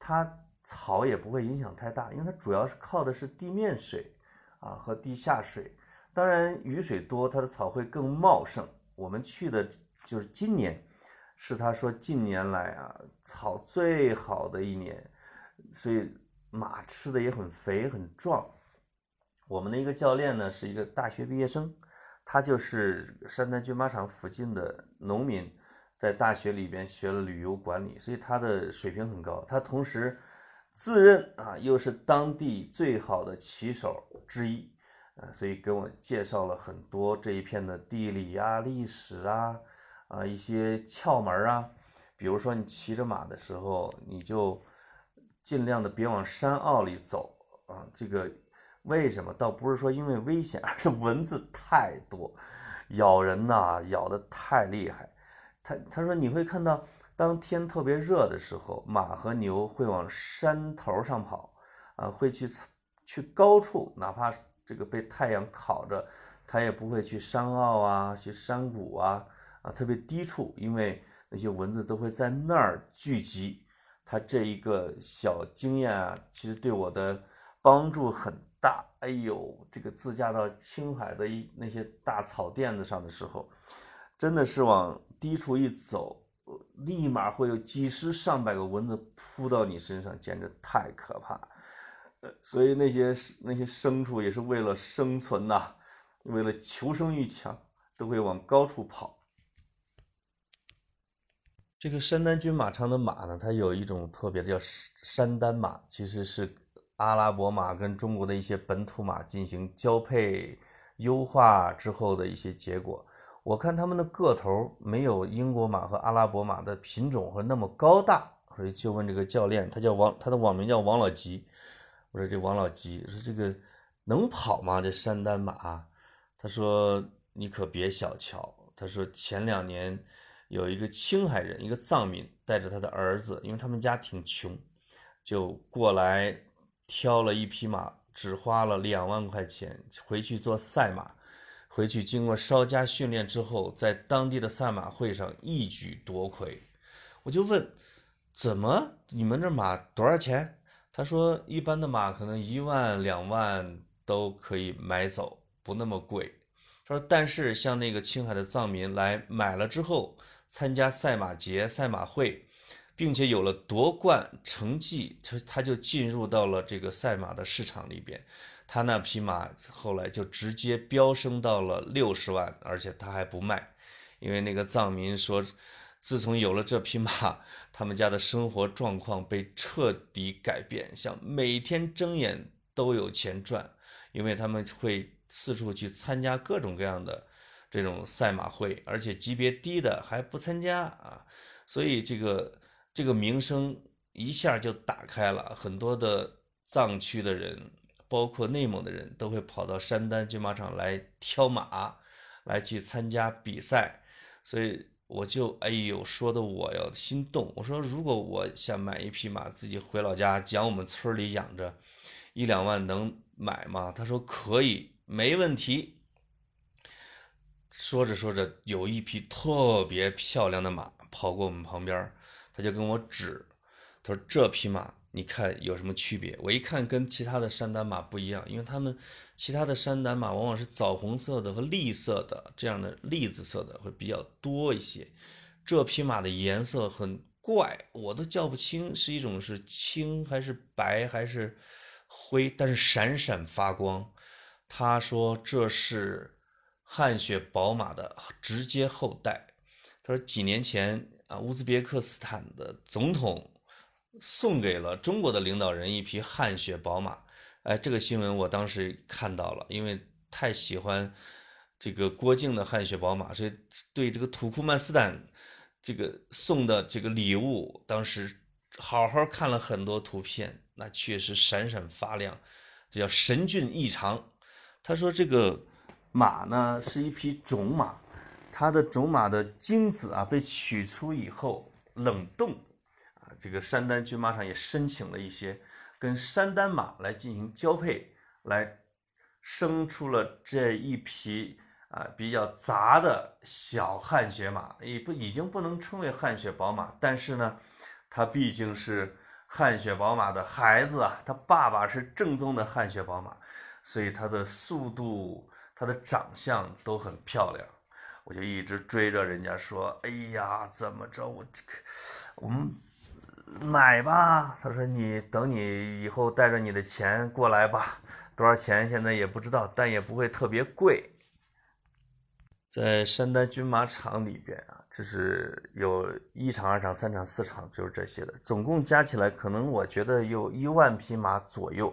它草也不会影响太大，因为它主要是靠的是地面水啊和地下水。当然，雨水多，它的草会更茂盛。我们去的就是今年，是他说近年来啊草最好的一年，所以马吃的也很肥很壮。我们的一个教练呢是一个大学毕业生，他就是山丹军马场附近的农民，在大学里边学了旅游管理，所以他的水平很高。他同时自认啊又是当地最好的骑手之一。啊所以给我介绍了很多这一片的地理啊、历史啊、啊一些窍门啊。比如说，你骑着马的时候，你就尽量的别往山坳里走啊。这个为什么？倒不是说因为危险，而是蚊子太多，咬人呐，咬的太厉害。他他说你会看到，当天特别热的时候，马和牛会往山头上跑，啊，会去去高处，哪怕。这个被太阳烤着，它也不会去山坳啊，去山谷啊，啊，特别低处，因为那些蚊子都会在那儿聚集。它这一个小经验啊，其实对我的帮助很大，哎呦，这个自驾到青海的一那些大草甸子上的时候，真的是往低处一走，立马会有几十上百个蚊子扑到你身上，简直太可怕。呃，所以那些那些牲畜也是为了生存呐，为了求生欲强，都会往高处跑。这个山丹军马场的马呢，它有一种特别的叫山丹马，其实是阿拉伯马跟中国的一些本土马进行交配优化之后的一些结果。我看他们的个头没有英国马和阿拉伯马的品种和那么高大，所以就问这个教练，他叫王，他的网名叫王老吉。我说这王老吉说这个能跑吗？这山丹马？他说你可别小瞧。他说前两年。有一个青海人，一个藏民带着他的儿子，因为他们家挺穷，就过来挑了一匹马，只花了两万块钱，回去做赛马，回去经过稍加训练之后，在当地的赛马会上一举夺魁。我就问，怎么你们这马多少钱？他说一般的马可能一万两万都可以买走，不那么贵。他说但是像那个青海的藏民来买了之后。参加赛马节、赛马会，并且有了夺冠成绩，他他就进入到了这个赛马的市场里边。他那匹马后来就直接飙升到了六十万，而且他还不卖，因为那个藏民说，自从有了这匹马，他们家的生活状况被彻底改变，像每天睁眼都有钱赚，因为他们会四处去参加各种各样的。这种赛马会，而且级别低的还不参加啊，所以这个这个名声一下就打开了，很多的藏区的人，包括内蒙的人都会跑到山丹军马场来挑马，来去参加比赛，所以我就哎呦说的我要心动，我说如果我想买一匹马，自己回老家养我们村里养着，一两万能买吗？他说可以，没问题。说着说着，有一匹特别漂亮的马跑过我们旁边，他就跟我指，他说：“这匹马，你看有什么区别？”我一看，跟其他的山丹马不一样，因为他们其他的山丹马往往是枣红色的和栗色的这样的栗子色的会比较多一些，这匹马的颜色很怪，我都叫不清是一种是青还是白还是灰，但是闪闪发光。他说这是。汗血宝马的直接后代，他说几年前啊，乌兹别克斯坦的总统送给了中国的领导人一匹汗血宝马，哎，这个新闻我当时看到了，因为太喜欢这个郭靖的汗血宝马，所以对这个土库曼斯坦这个送的这个礼物，当时好好看了很多图片，那确实闪闪发亮，这叫神骏异常。他说这个。马呢是一匹种马，它的种马的精子啊被取出以后冷冻，啊，这个山丹军马场也申请了一些跟山丹马来进行交配，来生出了这一匹啊比较杂的小汗血马，也不已经不能称为汗血宝马，但是呢，它毕竟是汗血宝马的孩子啊，它爸爸是正宗的汗血宝马，所以它的速度。他的长相都很漂亮，我就一直追着人家说：“哎呀，怎么着？我这个，我们买吧。”他说：“你等你以后带着你的钱过来吧，多少钱现在也不知道，但也不会特别贵。”在山丹军马场里边啊，就是有一场、二场、三场、四场，就是这些的，总共加起来可能我觉得有一万匹马左右。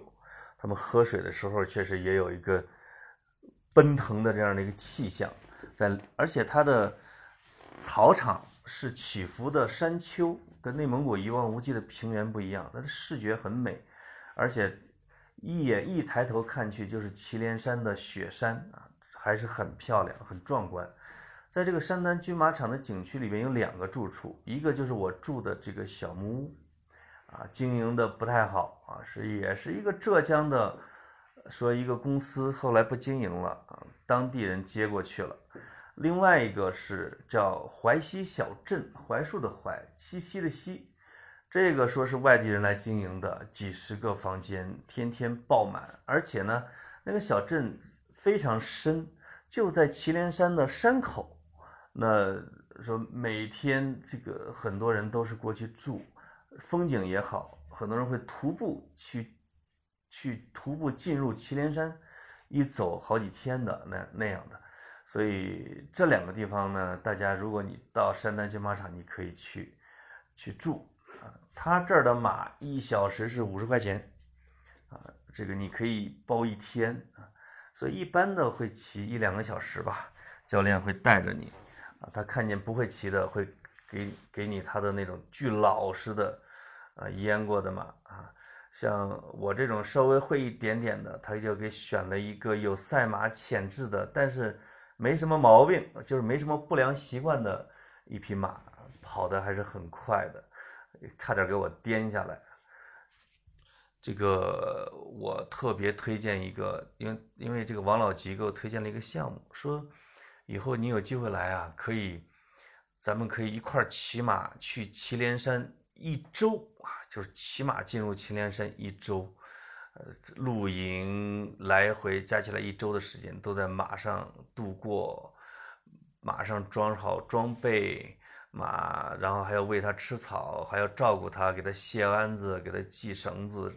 他们喝水的时候确实也有一个。奔腾的这样的一个气象，在而且它的草场是起伏的山丘，跟内蒙古一望无际的平原不一样，它的视觉很美，而且一眼一抬头看去就是祁连山的雪山啊，还是很漂亮、很壮观。在这个山丹军马场的景区里面有两个住处，一个就是我住的这个小木屋，啊，经营的不太好啊，是也是一个浙江的。说一个公司后来不经营了，当地人接过去了。另外一个是叫淮西小镇，槐树的槐，七夕的夕，这个说是外地人来经营的，几十个房间，天天爆满，而且呢，那个小镇非常深，就在祁连山的山口。那说每天这个很多人都是过去住，风景也好，很多人会徒步去，去徒步进入祁连山，一走好几天的那那样的。所以这两个地方呢，大家如果你到山丹骏马场，你可以去去住啊。他这儿的马一小时是五十块钱，啊，这个你可以包一天啊，所以一般的会骑一两个小时吧，教练会带着你，啊，他看见不会骑的会给给你他的那种巨老实的，啊，阉过的马啊，像我这种稍微会一点点的，他就给选了一个有赛马潜质的，但是没什么毛病，就是没什么不良习惯的一匹马，跑的还是很快的。差点给我颠下来。这个我特别推荐一个，因为因为这个王老吉给我推荐了一个项目，说以后你有机会来啊，可以，咱们可以一块骑马去祁连山一周啊，就是骑马进入祁连山一周，呃，露营来回加起来一周的时间都在马上度过，马上装好装备。马，然后还要喂它吃草，还要照顾它，给它卸鞍子，给它系绳子，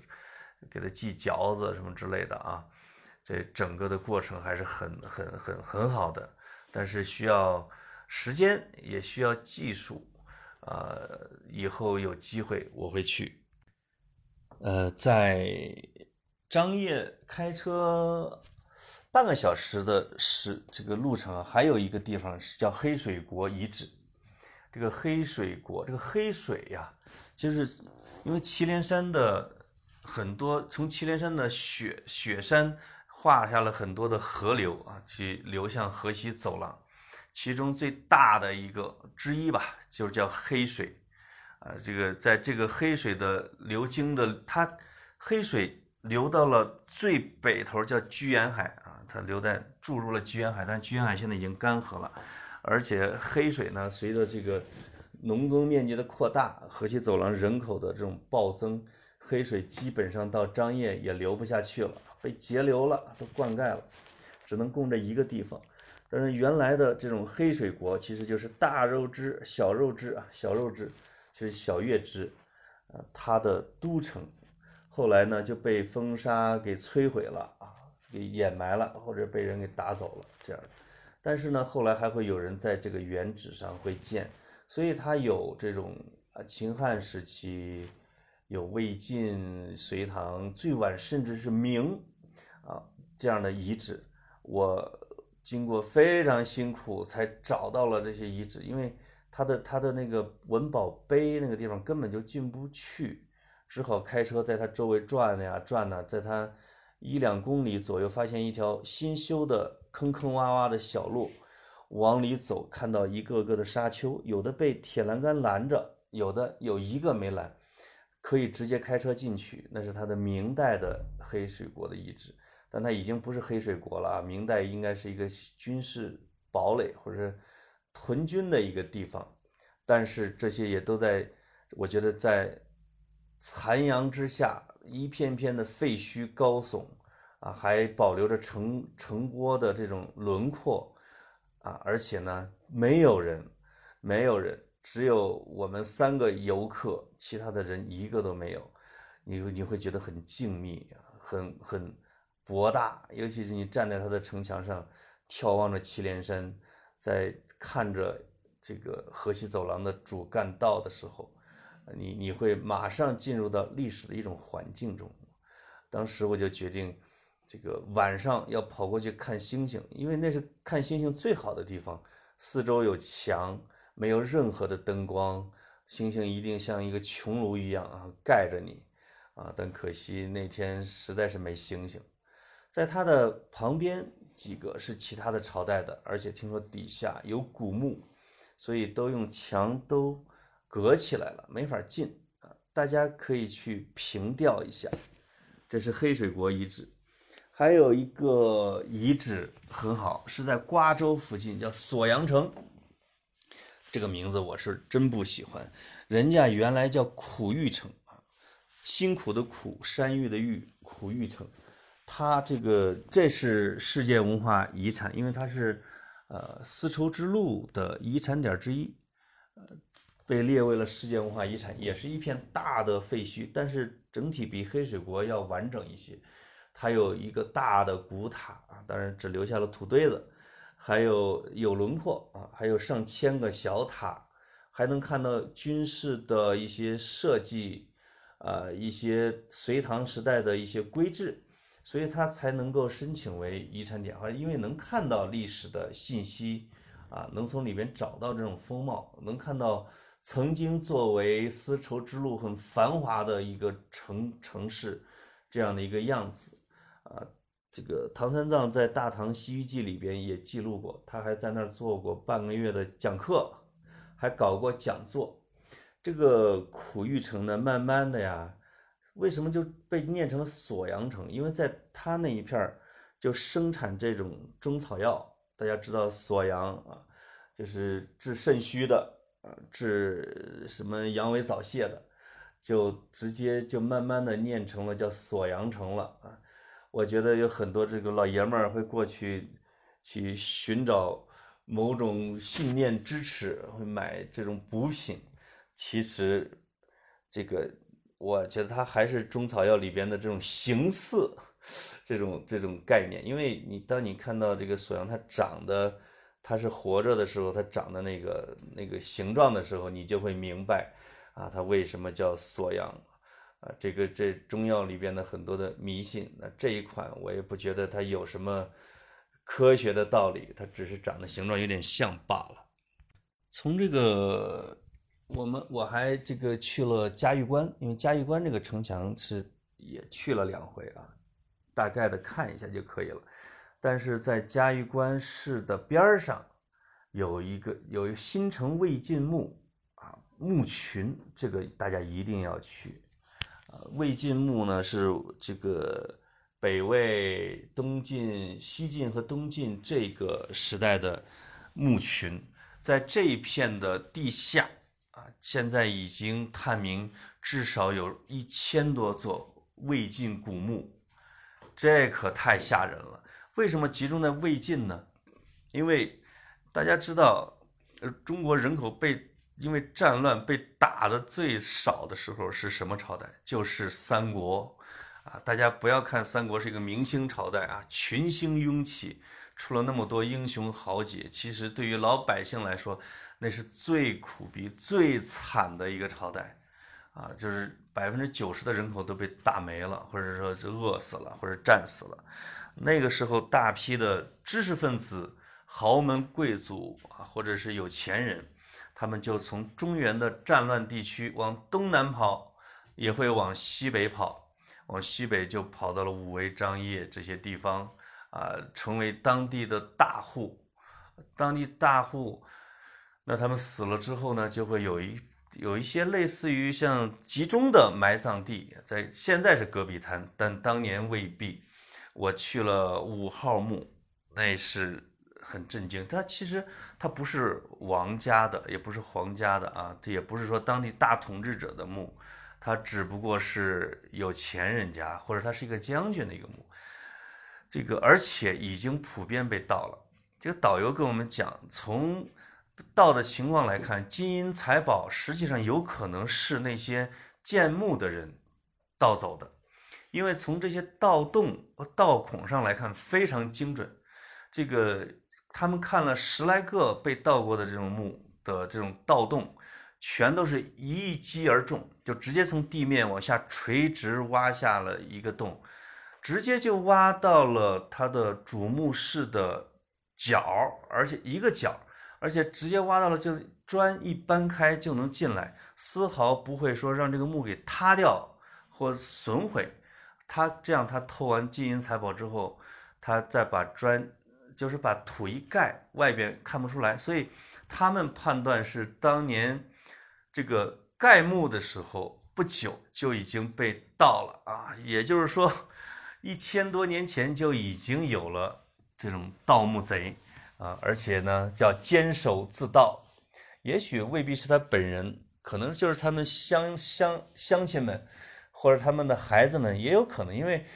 给它系嚼子什么之类的啊。这整个的过程还是很很很很好的，但是需要时间，也需要技术。呃，以后有机会我会去。呃，在张掖开车半个小时的是这个路程，还有一个地方是叫黑水国遗址。这个黑水国，这个黑水呀，就是因为祁连山的很多，从祁连山的雪雪山画下了很多的河流啊，去流向河西走廊，其中最大的一个之一吧，就是叫黑水，啊，这个在这个黑水的流经的，它黑水流到了最北头叫居延海啊，它流在注入了居延海，但居延海现在已经干涸了。而且黑水呢，随着这个农耕面积的扩大，河西走廊人口的这种暴增，黑水基本上到张掖也流不下去了，被截流了，都灌溉了，只能供这一个地方。但是原来的这种黑水国，其实就是大肉支、小肉支啊，小肉支就是小月支，呃，它的都城，后来呢就被风沙给摧毁了啊，给掩埋了，或者被人给打走了，这样。但是呢，后来还会有人在这个原址上会建，所以它有这种啊秦汉时期，有魏晋、隋唐，最晚甚至是明，啊这样的遗址。我经过非常辛苦才找到了这些遗址，因为它的它的那个文保碑那个地方根本就进不去，只好开车在它周围转呀转呢，在它一两公里左右发现一条新修的。坑坑洼洼的小路，往里走，看到一个个的沙丘，有的被铁栏杆拦着，有的有一个没拦，可以直接开车进去。那是他的明代的黑水国的遗址，但它已经不是黑水国了啊！明代应该是一个军事堡垒或者是屯军的一个地方，但是这些也都在，我觉得在残阳之下，一片片的废墟高耸。啊，还保留着城城郭的这种轮廓，啊，而且呢，没有人，没有人，只有我们三个游客，其他的人一个都没有，你你会觉得很静谧，很很博大，尤其是你站在它的城墙上，眺望着祁连山，在看着这个河西走廊的主干道的时候，你你会马上进入到历史的一种环境中，当时我就决定。这个晚上要跑过去看星星，因为那是看星星最好的地方。四周有墙，没有任何的灯光，星星一定像一个穹庐一样啊盖着你啊。但可惜那天实在是没星星。在它的旁边几个是其他的朝代的，而且听说底下有古墓，所以都用墙都隔起来了，没法进啊。大家可以去凭吊一下，这是黑水国遗址。还有一个遗址很好，是在瓜州附近，叫锁阳城。这个名字我是真不喜欢，人家原来叫苦玉城啊，辛苦的苦，山芋的芋，苦玉城。它这个这是世界文化遗产，因为它是呃丝绸之路的遗产点之一，呃，被列为了世界文化遗产，也是一片大的废墟，但是整体比黑水国要完整一些。它有一个大的古塔啊，当然只留下了土堆子。还有有轮廓啊，还有上千个小塔，还能看到军事的一些设计，啊，一些隋唐时代的一些规制，所以它才能够申请为遗产点，因为能看到历史的信息，啊，能从里边找到这种风貌，能看到曾经作为丝绸之路很繁华的一个城城市这样的一个样子，啊。这个唐三藏在《大唐西域记》里边也记录过，他还在那儿做过半个月的讲课，还搞过讲座。这个苦玉城呢，慢慢的呀，为什么就被念成了锁阳城？因为在他那一片儿就生产这种中草药。大家知道锁阳啊，就是治肾虚的，啊，治什么阳痿早泄的，就直接就慢慢的念成了叫锁阳城了啊。我觉得有很多这个老爷们儿会过去，去寻找某种信念支持，会买这种补品。其实，这个我觉得它还是中草药里边的这种形似，这种这种概念。因为你当你看到这个锁阳它长的，它是活着的时候，它长的那个那个形状的时候，你就会明白啊，它为什么叫锁阳。啊，这个这中药里边的很多的迷信，那这一款我也不觉得它有什么科学的道理，它只是长得形状有点像罢了。从这个我们我还这个去了嘉峪关，因为嘉峪关这个城墙是也去了两回啊，大概的看一下就可以了。但是在嘉峪关市的边儿上有一个有一个新城魏晋墓啊墓群，这个大家一定要去。魏晋墓呢是这个北魏、东晋、西晋和东晋这个时代的墓群，在这一片的地下，现在已经探明至少有一千多座魏晋古墓，这可太吓人了。为什么集中在魏晋呢？因为大家知道，呃，中国人口被。因为战乱被打的最少的时候是什么朝代？就是三国，啊，大家不要看三国是一个明星朝代啊，群星拥起，出了那么多英雄豪杰。其实对于老百姓来说，那是最苦逼、最惨的一个朝代，啊，就是百分之九十的人口都被打没了，或者说就饿死了，或者战死了。那个时候，大批的知识分子、豪门贵族啊，或者是有钱人。他们就从中原的战乱地区往东南跑，也会往西北跑，往西北就跑到了武威、张掖这些地方，啊，成为当地的大户。当地大户，那他们死了之后呢，就会有一有一些类似于像集中的埋葬地，在现在是戈壁滩，但当年未必。我去了五号墓，那是。很震惊，它其实它不是王家的，也不是皇家的啊，它也不是说当地大统治者的墓，它只不过是有钱人家或者他是一个将军的一个墓，这个而且已经普遍被盗了。这个导游跟我们讲，从盗的情况来看，金银财宝实际上有可能是那些建墓的人盗走的，因为从这些盗洞和盗孔上来看非常精准，这个。他们看了十来个被盗过的这种墓的这种盗洞，全都是一击而中，就直接从地面往下垂直挖下了一个洞，直接就挖到了他的主墓室的角，而且一个角，而且直接挖到了，就砖一搬开就能进来，丝毫不会说让这个墓给塌掉或损毁。他这样，他偷完金银财宝之后，他再把砖。就是把土一盖，外边看不出来，所以他们判断是当年这个盖墓的时候不久就已经被盗了啊，也就是说一千多年前就已经有了这种盗墓贼啊，而且呢叫监守自盗，也许未必是他本人，可能就是他们乡乡乡亲们，或者他们的孩子们，也有可能，因为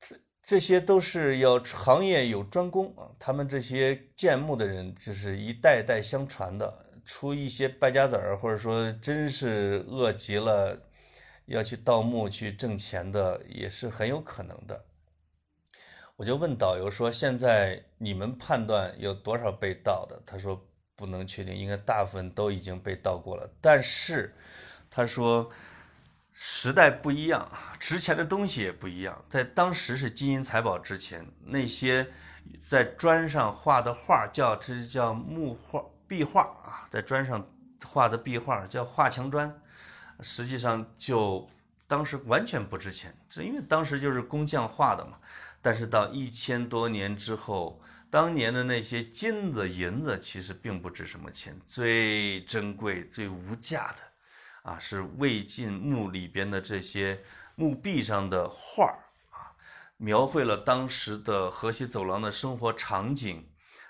这这些都是要行业有专攻啊，他们这些建墓的人就是一代代相传的，出一些败家子儿，或者说真是饿极了，要去盗墓去挣钱的，也是很有可能的。我就问导游说：“现在你们判断有多少被盗的？”他说：“不能确定，应该大部分都已经被盗过了。但是，他说时代不一样，值钱的东西也不一样。在当时是金银财宝值钱，那些在砖上画的画叫这叫木画壁画啊，在砖上画的壁画叫画墙砖，实际上就当时完全不值钱，这因为当时就是工匠画的嘛。”但是到一千多年之后，当年的那些金子、银子其实并不值什么钱，最珍贵、最无价的，啊，是魏晋墓里边的这些墓壁上的画儿啊，描绘了当时的河西走廊的生活场景，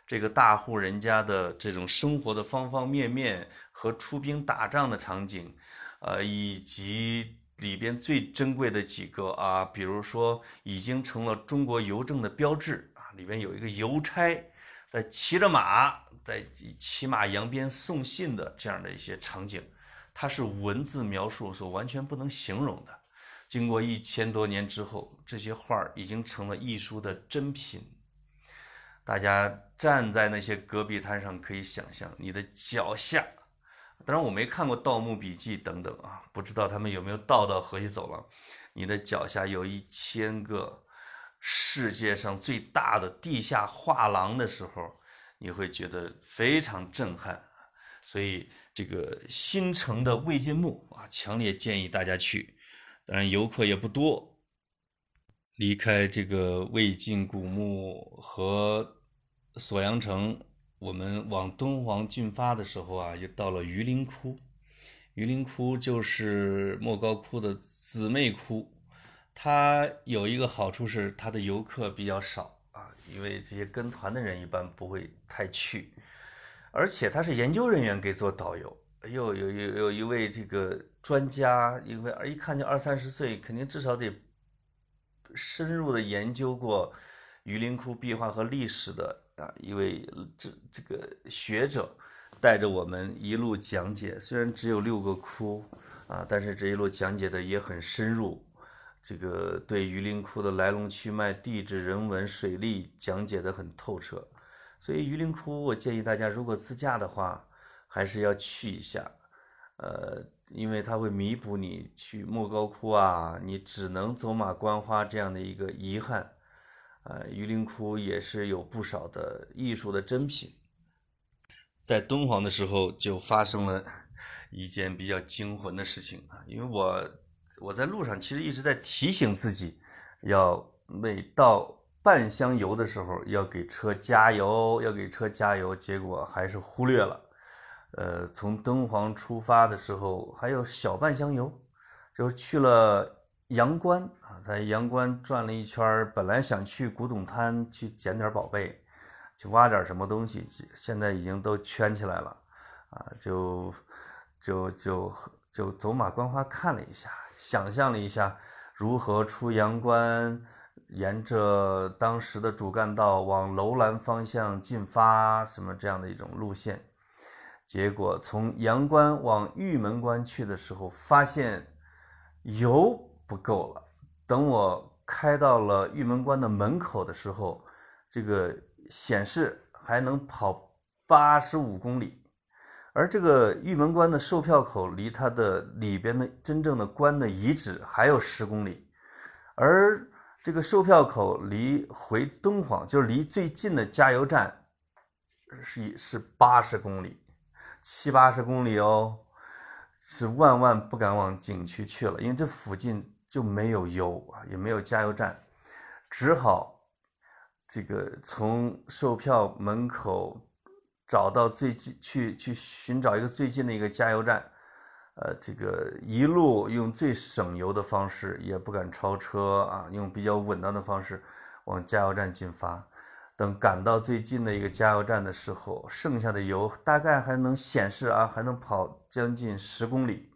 这个大户人家的这种生活的方方面面和出兵打仗的场景，呃，以及。里边最珍贵的几个啊，比如说已经成了中国邮政的标志啊，里边有一个邮差在骑着马在骑马扬鞭送信的这样的一些场景，它是文字描述所完全不能形容的。经过一千多年之后，这些画儿已经成了艺术的珍品。大家站在那些戈壁滩上，可以想象你的脚下。当然我没看过《盗墓笔记》等等啊，不知道他们有没有盗到河西走廊。你的脚下有一千个世界上最大的地下画廊的时候，你会觉得非常震撼。所以这个新城的魏晋墓啊，强烈建议大家去。当然游客也不多。离开这个魏晋古墓和锁阳城。我们往敦煌进发的时候啊，就到了榆林窟。榆林窟就是莫高窟的姊妹窟，它有一个好处是它的游客比较少啊，因为这些跟团的人一般不会太去，而且他是研究人员给做导游。哎呦，有有有一位这个专家，因为一看就二三十岁，肯定至少得深入的研究过榆林窟壁画和历史的。啊，一位这这个学者带着我们一路讲解，虽然只有六个窟啊，但是这一路讲解的也很深入。这个对榆林窟的来龙去脉、地质、人文、水利讲解的很透彻。所以榆林窟，我建议大家如果自驾的话，还是要去一下。呃，因为它会弥补你去莫高窟啊，你只能走马观花这样的一个遗憾。呃，榆林窟也是有不少的艺术的珍品。在敦煌的时候，就发生了一件比较惊魂的事情啊！因为我我在路上其实一直在提醒自己，要每到半箱油的时候要给车加油，要给车加油，结果还是忽略了。呃，从敦煌出发的时候还有小半箱油，就是去了。阳关，在阳关转了一圈本来想去古董摊去捡点宝贝，去挖点什么东西，现在已经都圈起来了，啊，就就就就走马观花看了一下，想象了一下如何出阳关，沿着当时的主干道往楼兰方向进发，什么这样的一种路线，结果从阳关往玉门关去的时候，发现油。不够了。等我开到了玉门关的门口的时候，这个显示还能跑八十五公里，而这个玉门关的售票口离它的里边的真正的关的遗址还有十公里，而这个售票口离回敦煌就是离最近的加油站是是八十公里，七八十公里哦，是万万不敢往景区去了，因为这附近。就没有油啊，也没有加油站，只好这个从售票门口找到最近去去寻找一个最近的一个加油站，呃，这个一路用最省油的方式，也不敢超车啊，用比较稳当的方式往加油站进发。等赶到最近的一个加油站的时候，剩下的油大概还能显示啊，还能跑将近十公里，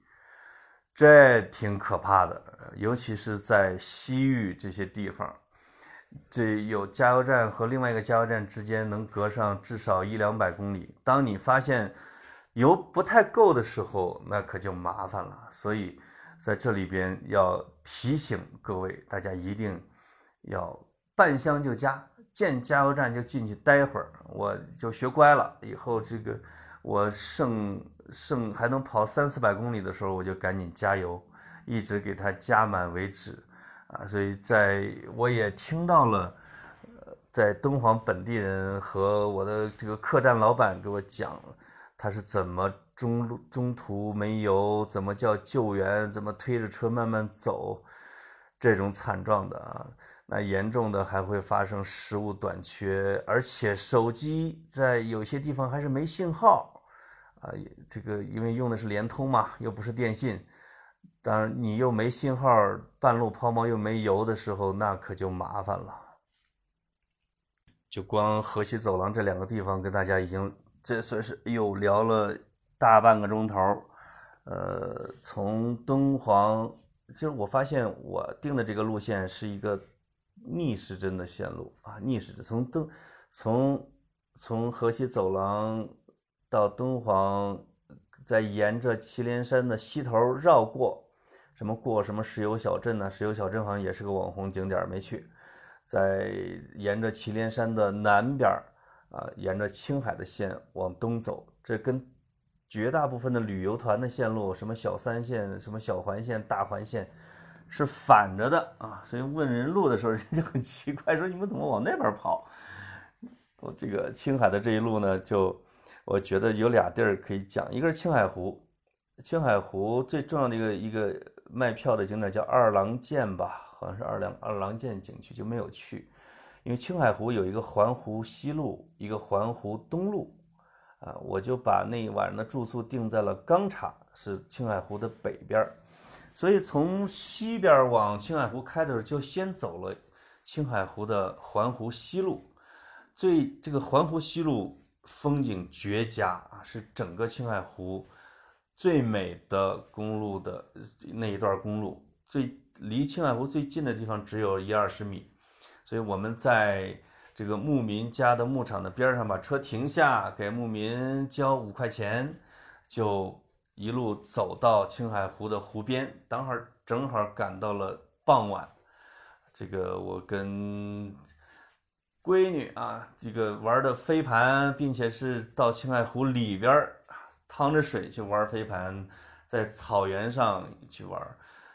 这挺可怕的。尤其是在西域这些地方，这有加油站和另外一个加油站之间能隔上至少一两百公里。当你发现油不太够的时候，那可就麻烦了。所以在这里边要提醒各位，大家一定要半箱就加。见加油站就进去待会儿，我就学乖了。以后这个我剩剩还能跑三四百公里的时候，我就赶紧加油，一直给它加满为止啊！所以在我也听到了，在敦煌本地人和我的这个客栈老板给我讲，他是怎么中路中途没油，怎么叫救援，怎么推着车慢慢走，这种惨状的啊。那严重的还会发生食物短缺，而且手机在有些地方还是没信号，啊，这个因为用的是联通嘛，又不是电信，当然你又没信号，半路抛锚又没油的时候，那可就麻烦了。就光河西走廊这两个地方，跟大家已经这算是又聊了大半个钟头，呃，从敦煌，其实我发现我定的这个路线是一个。逆时针的线路啊，逆时针从敦从从河西走廊到敦煌，再沿着祁连山的西头绕过，什么过什么石油小镇呢？石油小镇好像也是个网红景点，没去。再沿着祁连山的南边啊，沿着青海的线往东走，这跟绝大部分的旅游团的线路，什么小三线、什么小环线、大环线。是反着的啊，所以问人路的时候，人就很奇怪，说你们怎么往那边跑？我这个青海的这一路呢，就我觉得有俩地儿可以讲，一个是青海湖，青海湖最重要的一个一个卖票的景点叫二郎剑吧，好像是二郎二郎剑景区就没有去，因为青海湖有一个环湖西路，一个环湖东路，啊，我就把那一晚上的住宿定在了钢厂，是青海湖的北边所以从西边往青海湖开的时候，就先走了青海湖的环湖西路。最这个环湖西路风景绝佳啊，是整个青海湖最美的公路的那一段公路。最离青海湖最近的地方只有一二十米，所以我们在这个牧民家的牧场的边上把车停下，给牧民交五块钱，就。一路走到青海湖的湖边，等会儿正好赶到了傍晚。这个我跟闺女啊，这个玩的飞盘，并且是到青海湖里边趟着水去玩飞盘，在草原上去玩，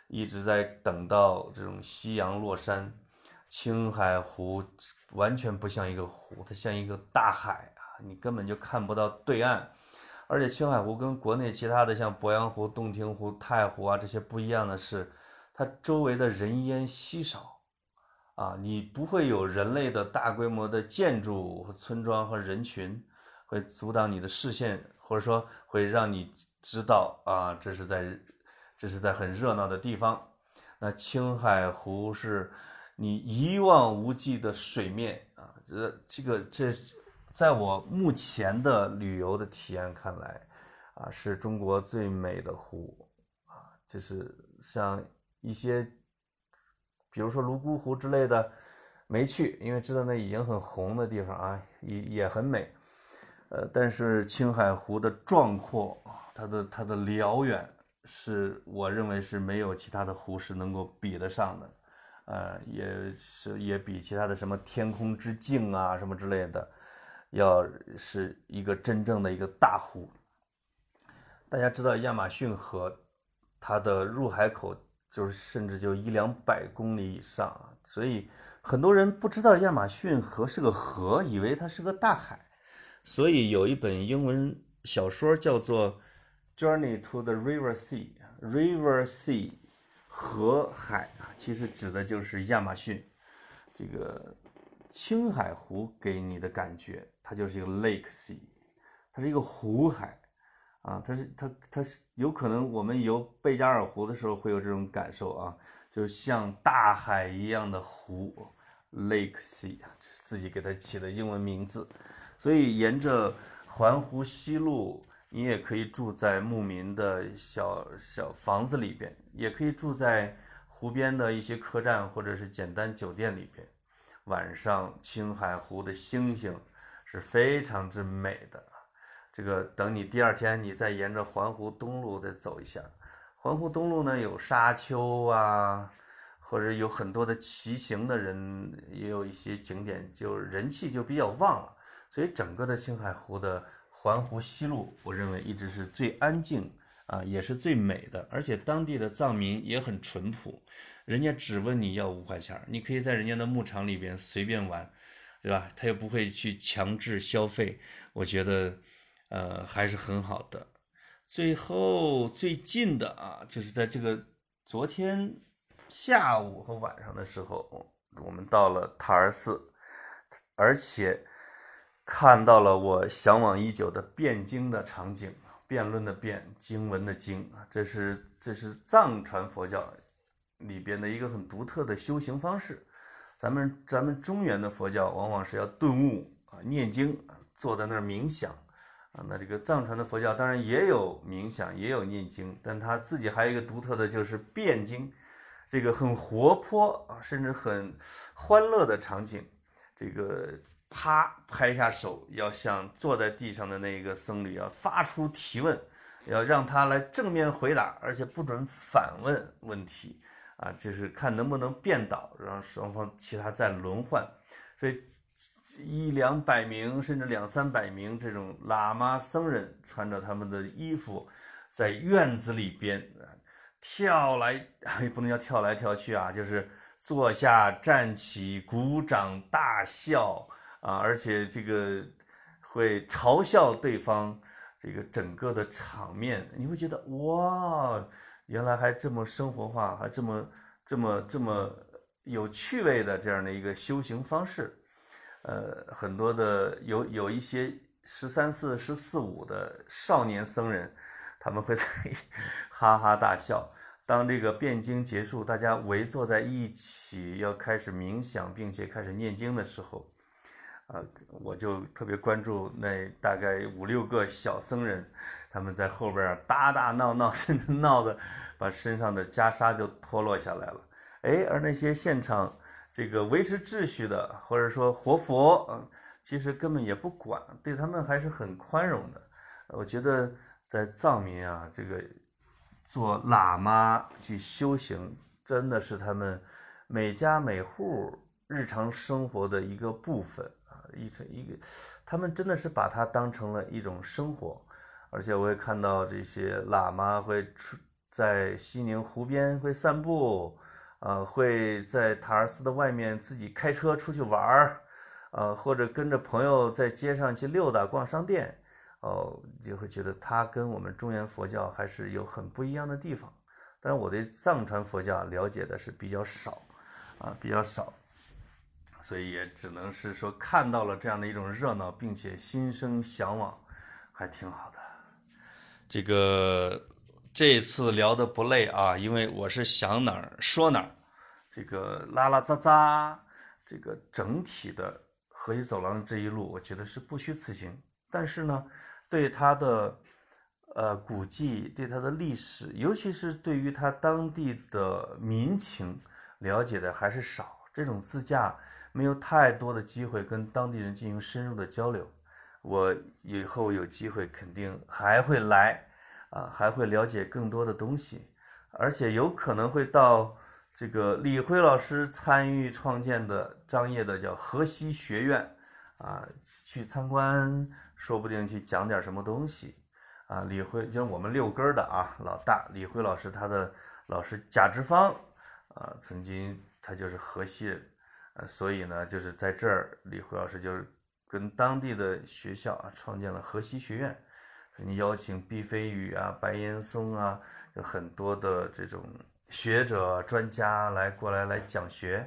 一直在等到这种夕阳落山。青海湖完全不像一个湖，它像一个大海啊，你根本就看不到对岸。而且青海湖跟国内其他的像鄱阳湖、洞庭湖、太湖啊这些不一样的是，它周围的人烟稀少，啊，你不会有人类的大规模的建筑和村庄和人群会阻挡你的视线，或者说会让你知道啊，这是在这是在很热闹的地方。那青海湖是你一望无际的水面啊，这这个这。在我目前的旅游的体验看来，啊，是中国最美的湖，啊，就是像一些，比如说泸沽湖之类的，没去，因为知道那已经很红的地方啊，也也很美，呃，但是青海湖的壮阔，它的它的辽远，是我认为是没有其他的湖是能够比得上的，呃，也是也比其他的什么天空之镜啊什么之类的。要是一个真正的一个大湖，大家知道亚马逊河，它的入海口就是甚至就一两百公里以上，所以很多人不知道亚马逊河是个河，以为它是个大海。所以有一本英文小说叫做《Journey to the River Sea》，River Sea，河海啊，其实指的就是亚马逊。这个青海湖给你的感觉。它就是一个 lake sea，它是一个湖海，啊，它是它它是有可能我们游贝加尔湖的时候会有这种感受啊，就是像大海一样的湖，Lake Sea，自己给它起的英文名字。所以沿着环湖西路，你也可以住在牧民的小小房子里边，也可以住在湖边的一些客栈或者是简单酒店里边。晚上青海湖的星星是非常之美的。这个等你第二天，你再沿着环湖东路再走一下。环湖东路呢，有沙丘啊，或者有很多的骑行的人，也有一些景点，就人气就比较旺了。所以整个的青海湖的环湖西路，我认为一直是最安静啊，也是最美的。而且当地的藏民也很淳朴，人家只问你要五块钱，你可以在人家的牧场里边随便玩，对吧？他又不会去强制消费，我觉得，呃，还是很好的。最后最近的啊，就是在这个昨天下午和晚上的时候，我们到了塔尔寺，而且看到了我向往已久的辩经的场景，辩论的辩，经文的经啊，这是这是藏传佛教里边的一个很独特的修行方式。咱们咱们中原的佛教往往是要顿悟啊，念经，坐在那儿冥想。啊，那这个藏传的佛教当然也有冥想，也有念经，但他自己还有一个独特的，就是辩经，这个很活泼啊，甚至很欢乐的场景。这个啪拍下手，要向坐在地上的那个僧侣啊发出提问，要让他来正面回答，而且不准反问问题啊，就是看能不能辩倒，让双方其他再轮换。所以。一两百名甚至两三百名这种喇嘛僧人穿着他们的衣服，在院子里边跳来，也不能叫跳来跳去啊，就是坐下、站起、鼓掌、大笑啊，而且这个会嘲笑对方，这个整个的场面，你会觉得哇，原来还这么生活化，还这么这么这么有趣味的这样的一个修行方式。呃，很多的有有一些十三四、十四五的少年僧人，他们会在 哈哈大笑。当这个辩经结束，大家围坐在一起要开始冥想，并且开始念经的时候，呃，我就特别关注那大概五六个小僧人，他们在后边打打闹闹，甚至闹得把身上的袈裟就脱落下来了。哎，而那些现场。这个维持秩序的，或者说活佛，嗯，其实根本也不管，对他们还是很宽容的。我觉得在藏民啊，这个做喇嘛去修行，真的是他们每家每户日常生活的一个部分啊，一成一个，他们真的是把它当成了一种生活。而且我也看到这些喇嘛会出在西宁湖边会散步。呃，会在塔尔寺的外面自己开车出去玩儿，呃，或者跟着朋友在街上去溜达、逛商店，哦，就会觉得它跟我们中原佛教还是有很不一样的地方。但是我对藏传佛教了解的是比较少，啊，比较少，所以也只能是说看到了这样的一种热闹，并且心生向往，还挺好的。这个。这次聊的不累啊，因为我是想哪儿说哪儿，这个拉拉杂杂，这个整体的河西走廊这一路，我觉得是不虚此行。但是呢，对它的呃古迹，对它的历史，尤其是对于它当地的民情了解的还是少。这种自驾没有太多的机会跟当地人进行深入的交流。我以后有机会肯定还会来。啊，还会了解更多的东西，而且有可能会到这个李辉老师参与创建的张掖的叫河西学院啊，去参观，说不定去讲点什么东西啊。李辉就是我们六根的啊，老大李辉老师，他的老师贾志芳啊，曾经他就是河西人，呃，所以呢，就是在这儿，李辉老师就是跟当地的学校啊，创建了河西学院。你邀请毕飞宇啊、白岩松啊，有很多的这种学者专家来过来来讲学，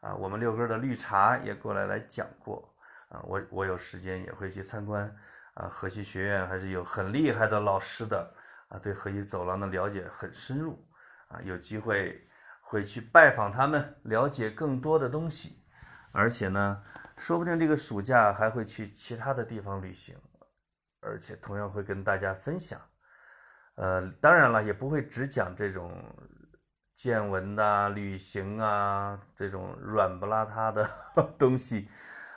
啊，我们六哥的绿茶也过来来讲过，啊，我我有时间也会去参观，啊，河西学院还是有很厉害的老师的，啊，对河西走廊的了解很深入，啊，有机会会去拜访他们，了解更多的东西，而且呢，说不定这个暑假还会去其他的地方旅行，而且同样会跟大家分享。呃，当然了，也不会只讲这种见闻呐、旅行啊这种软不拉塌的 东西，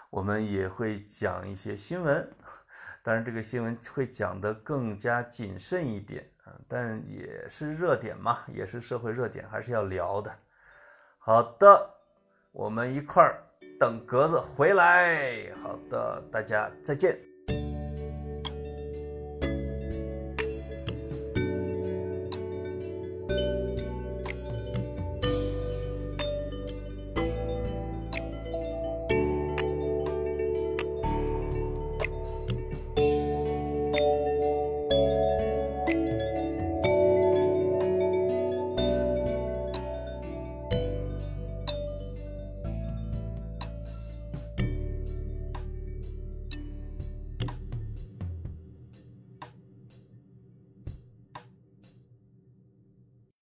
我们也会讲一些新闻。当然，这个新闻会讲得更加谨慎一点啊，但也是热点嘛，也是社会热点，还是要聊的。好的，我们一块儿等格子回来。好的，大家再见。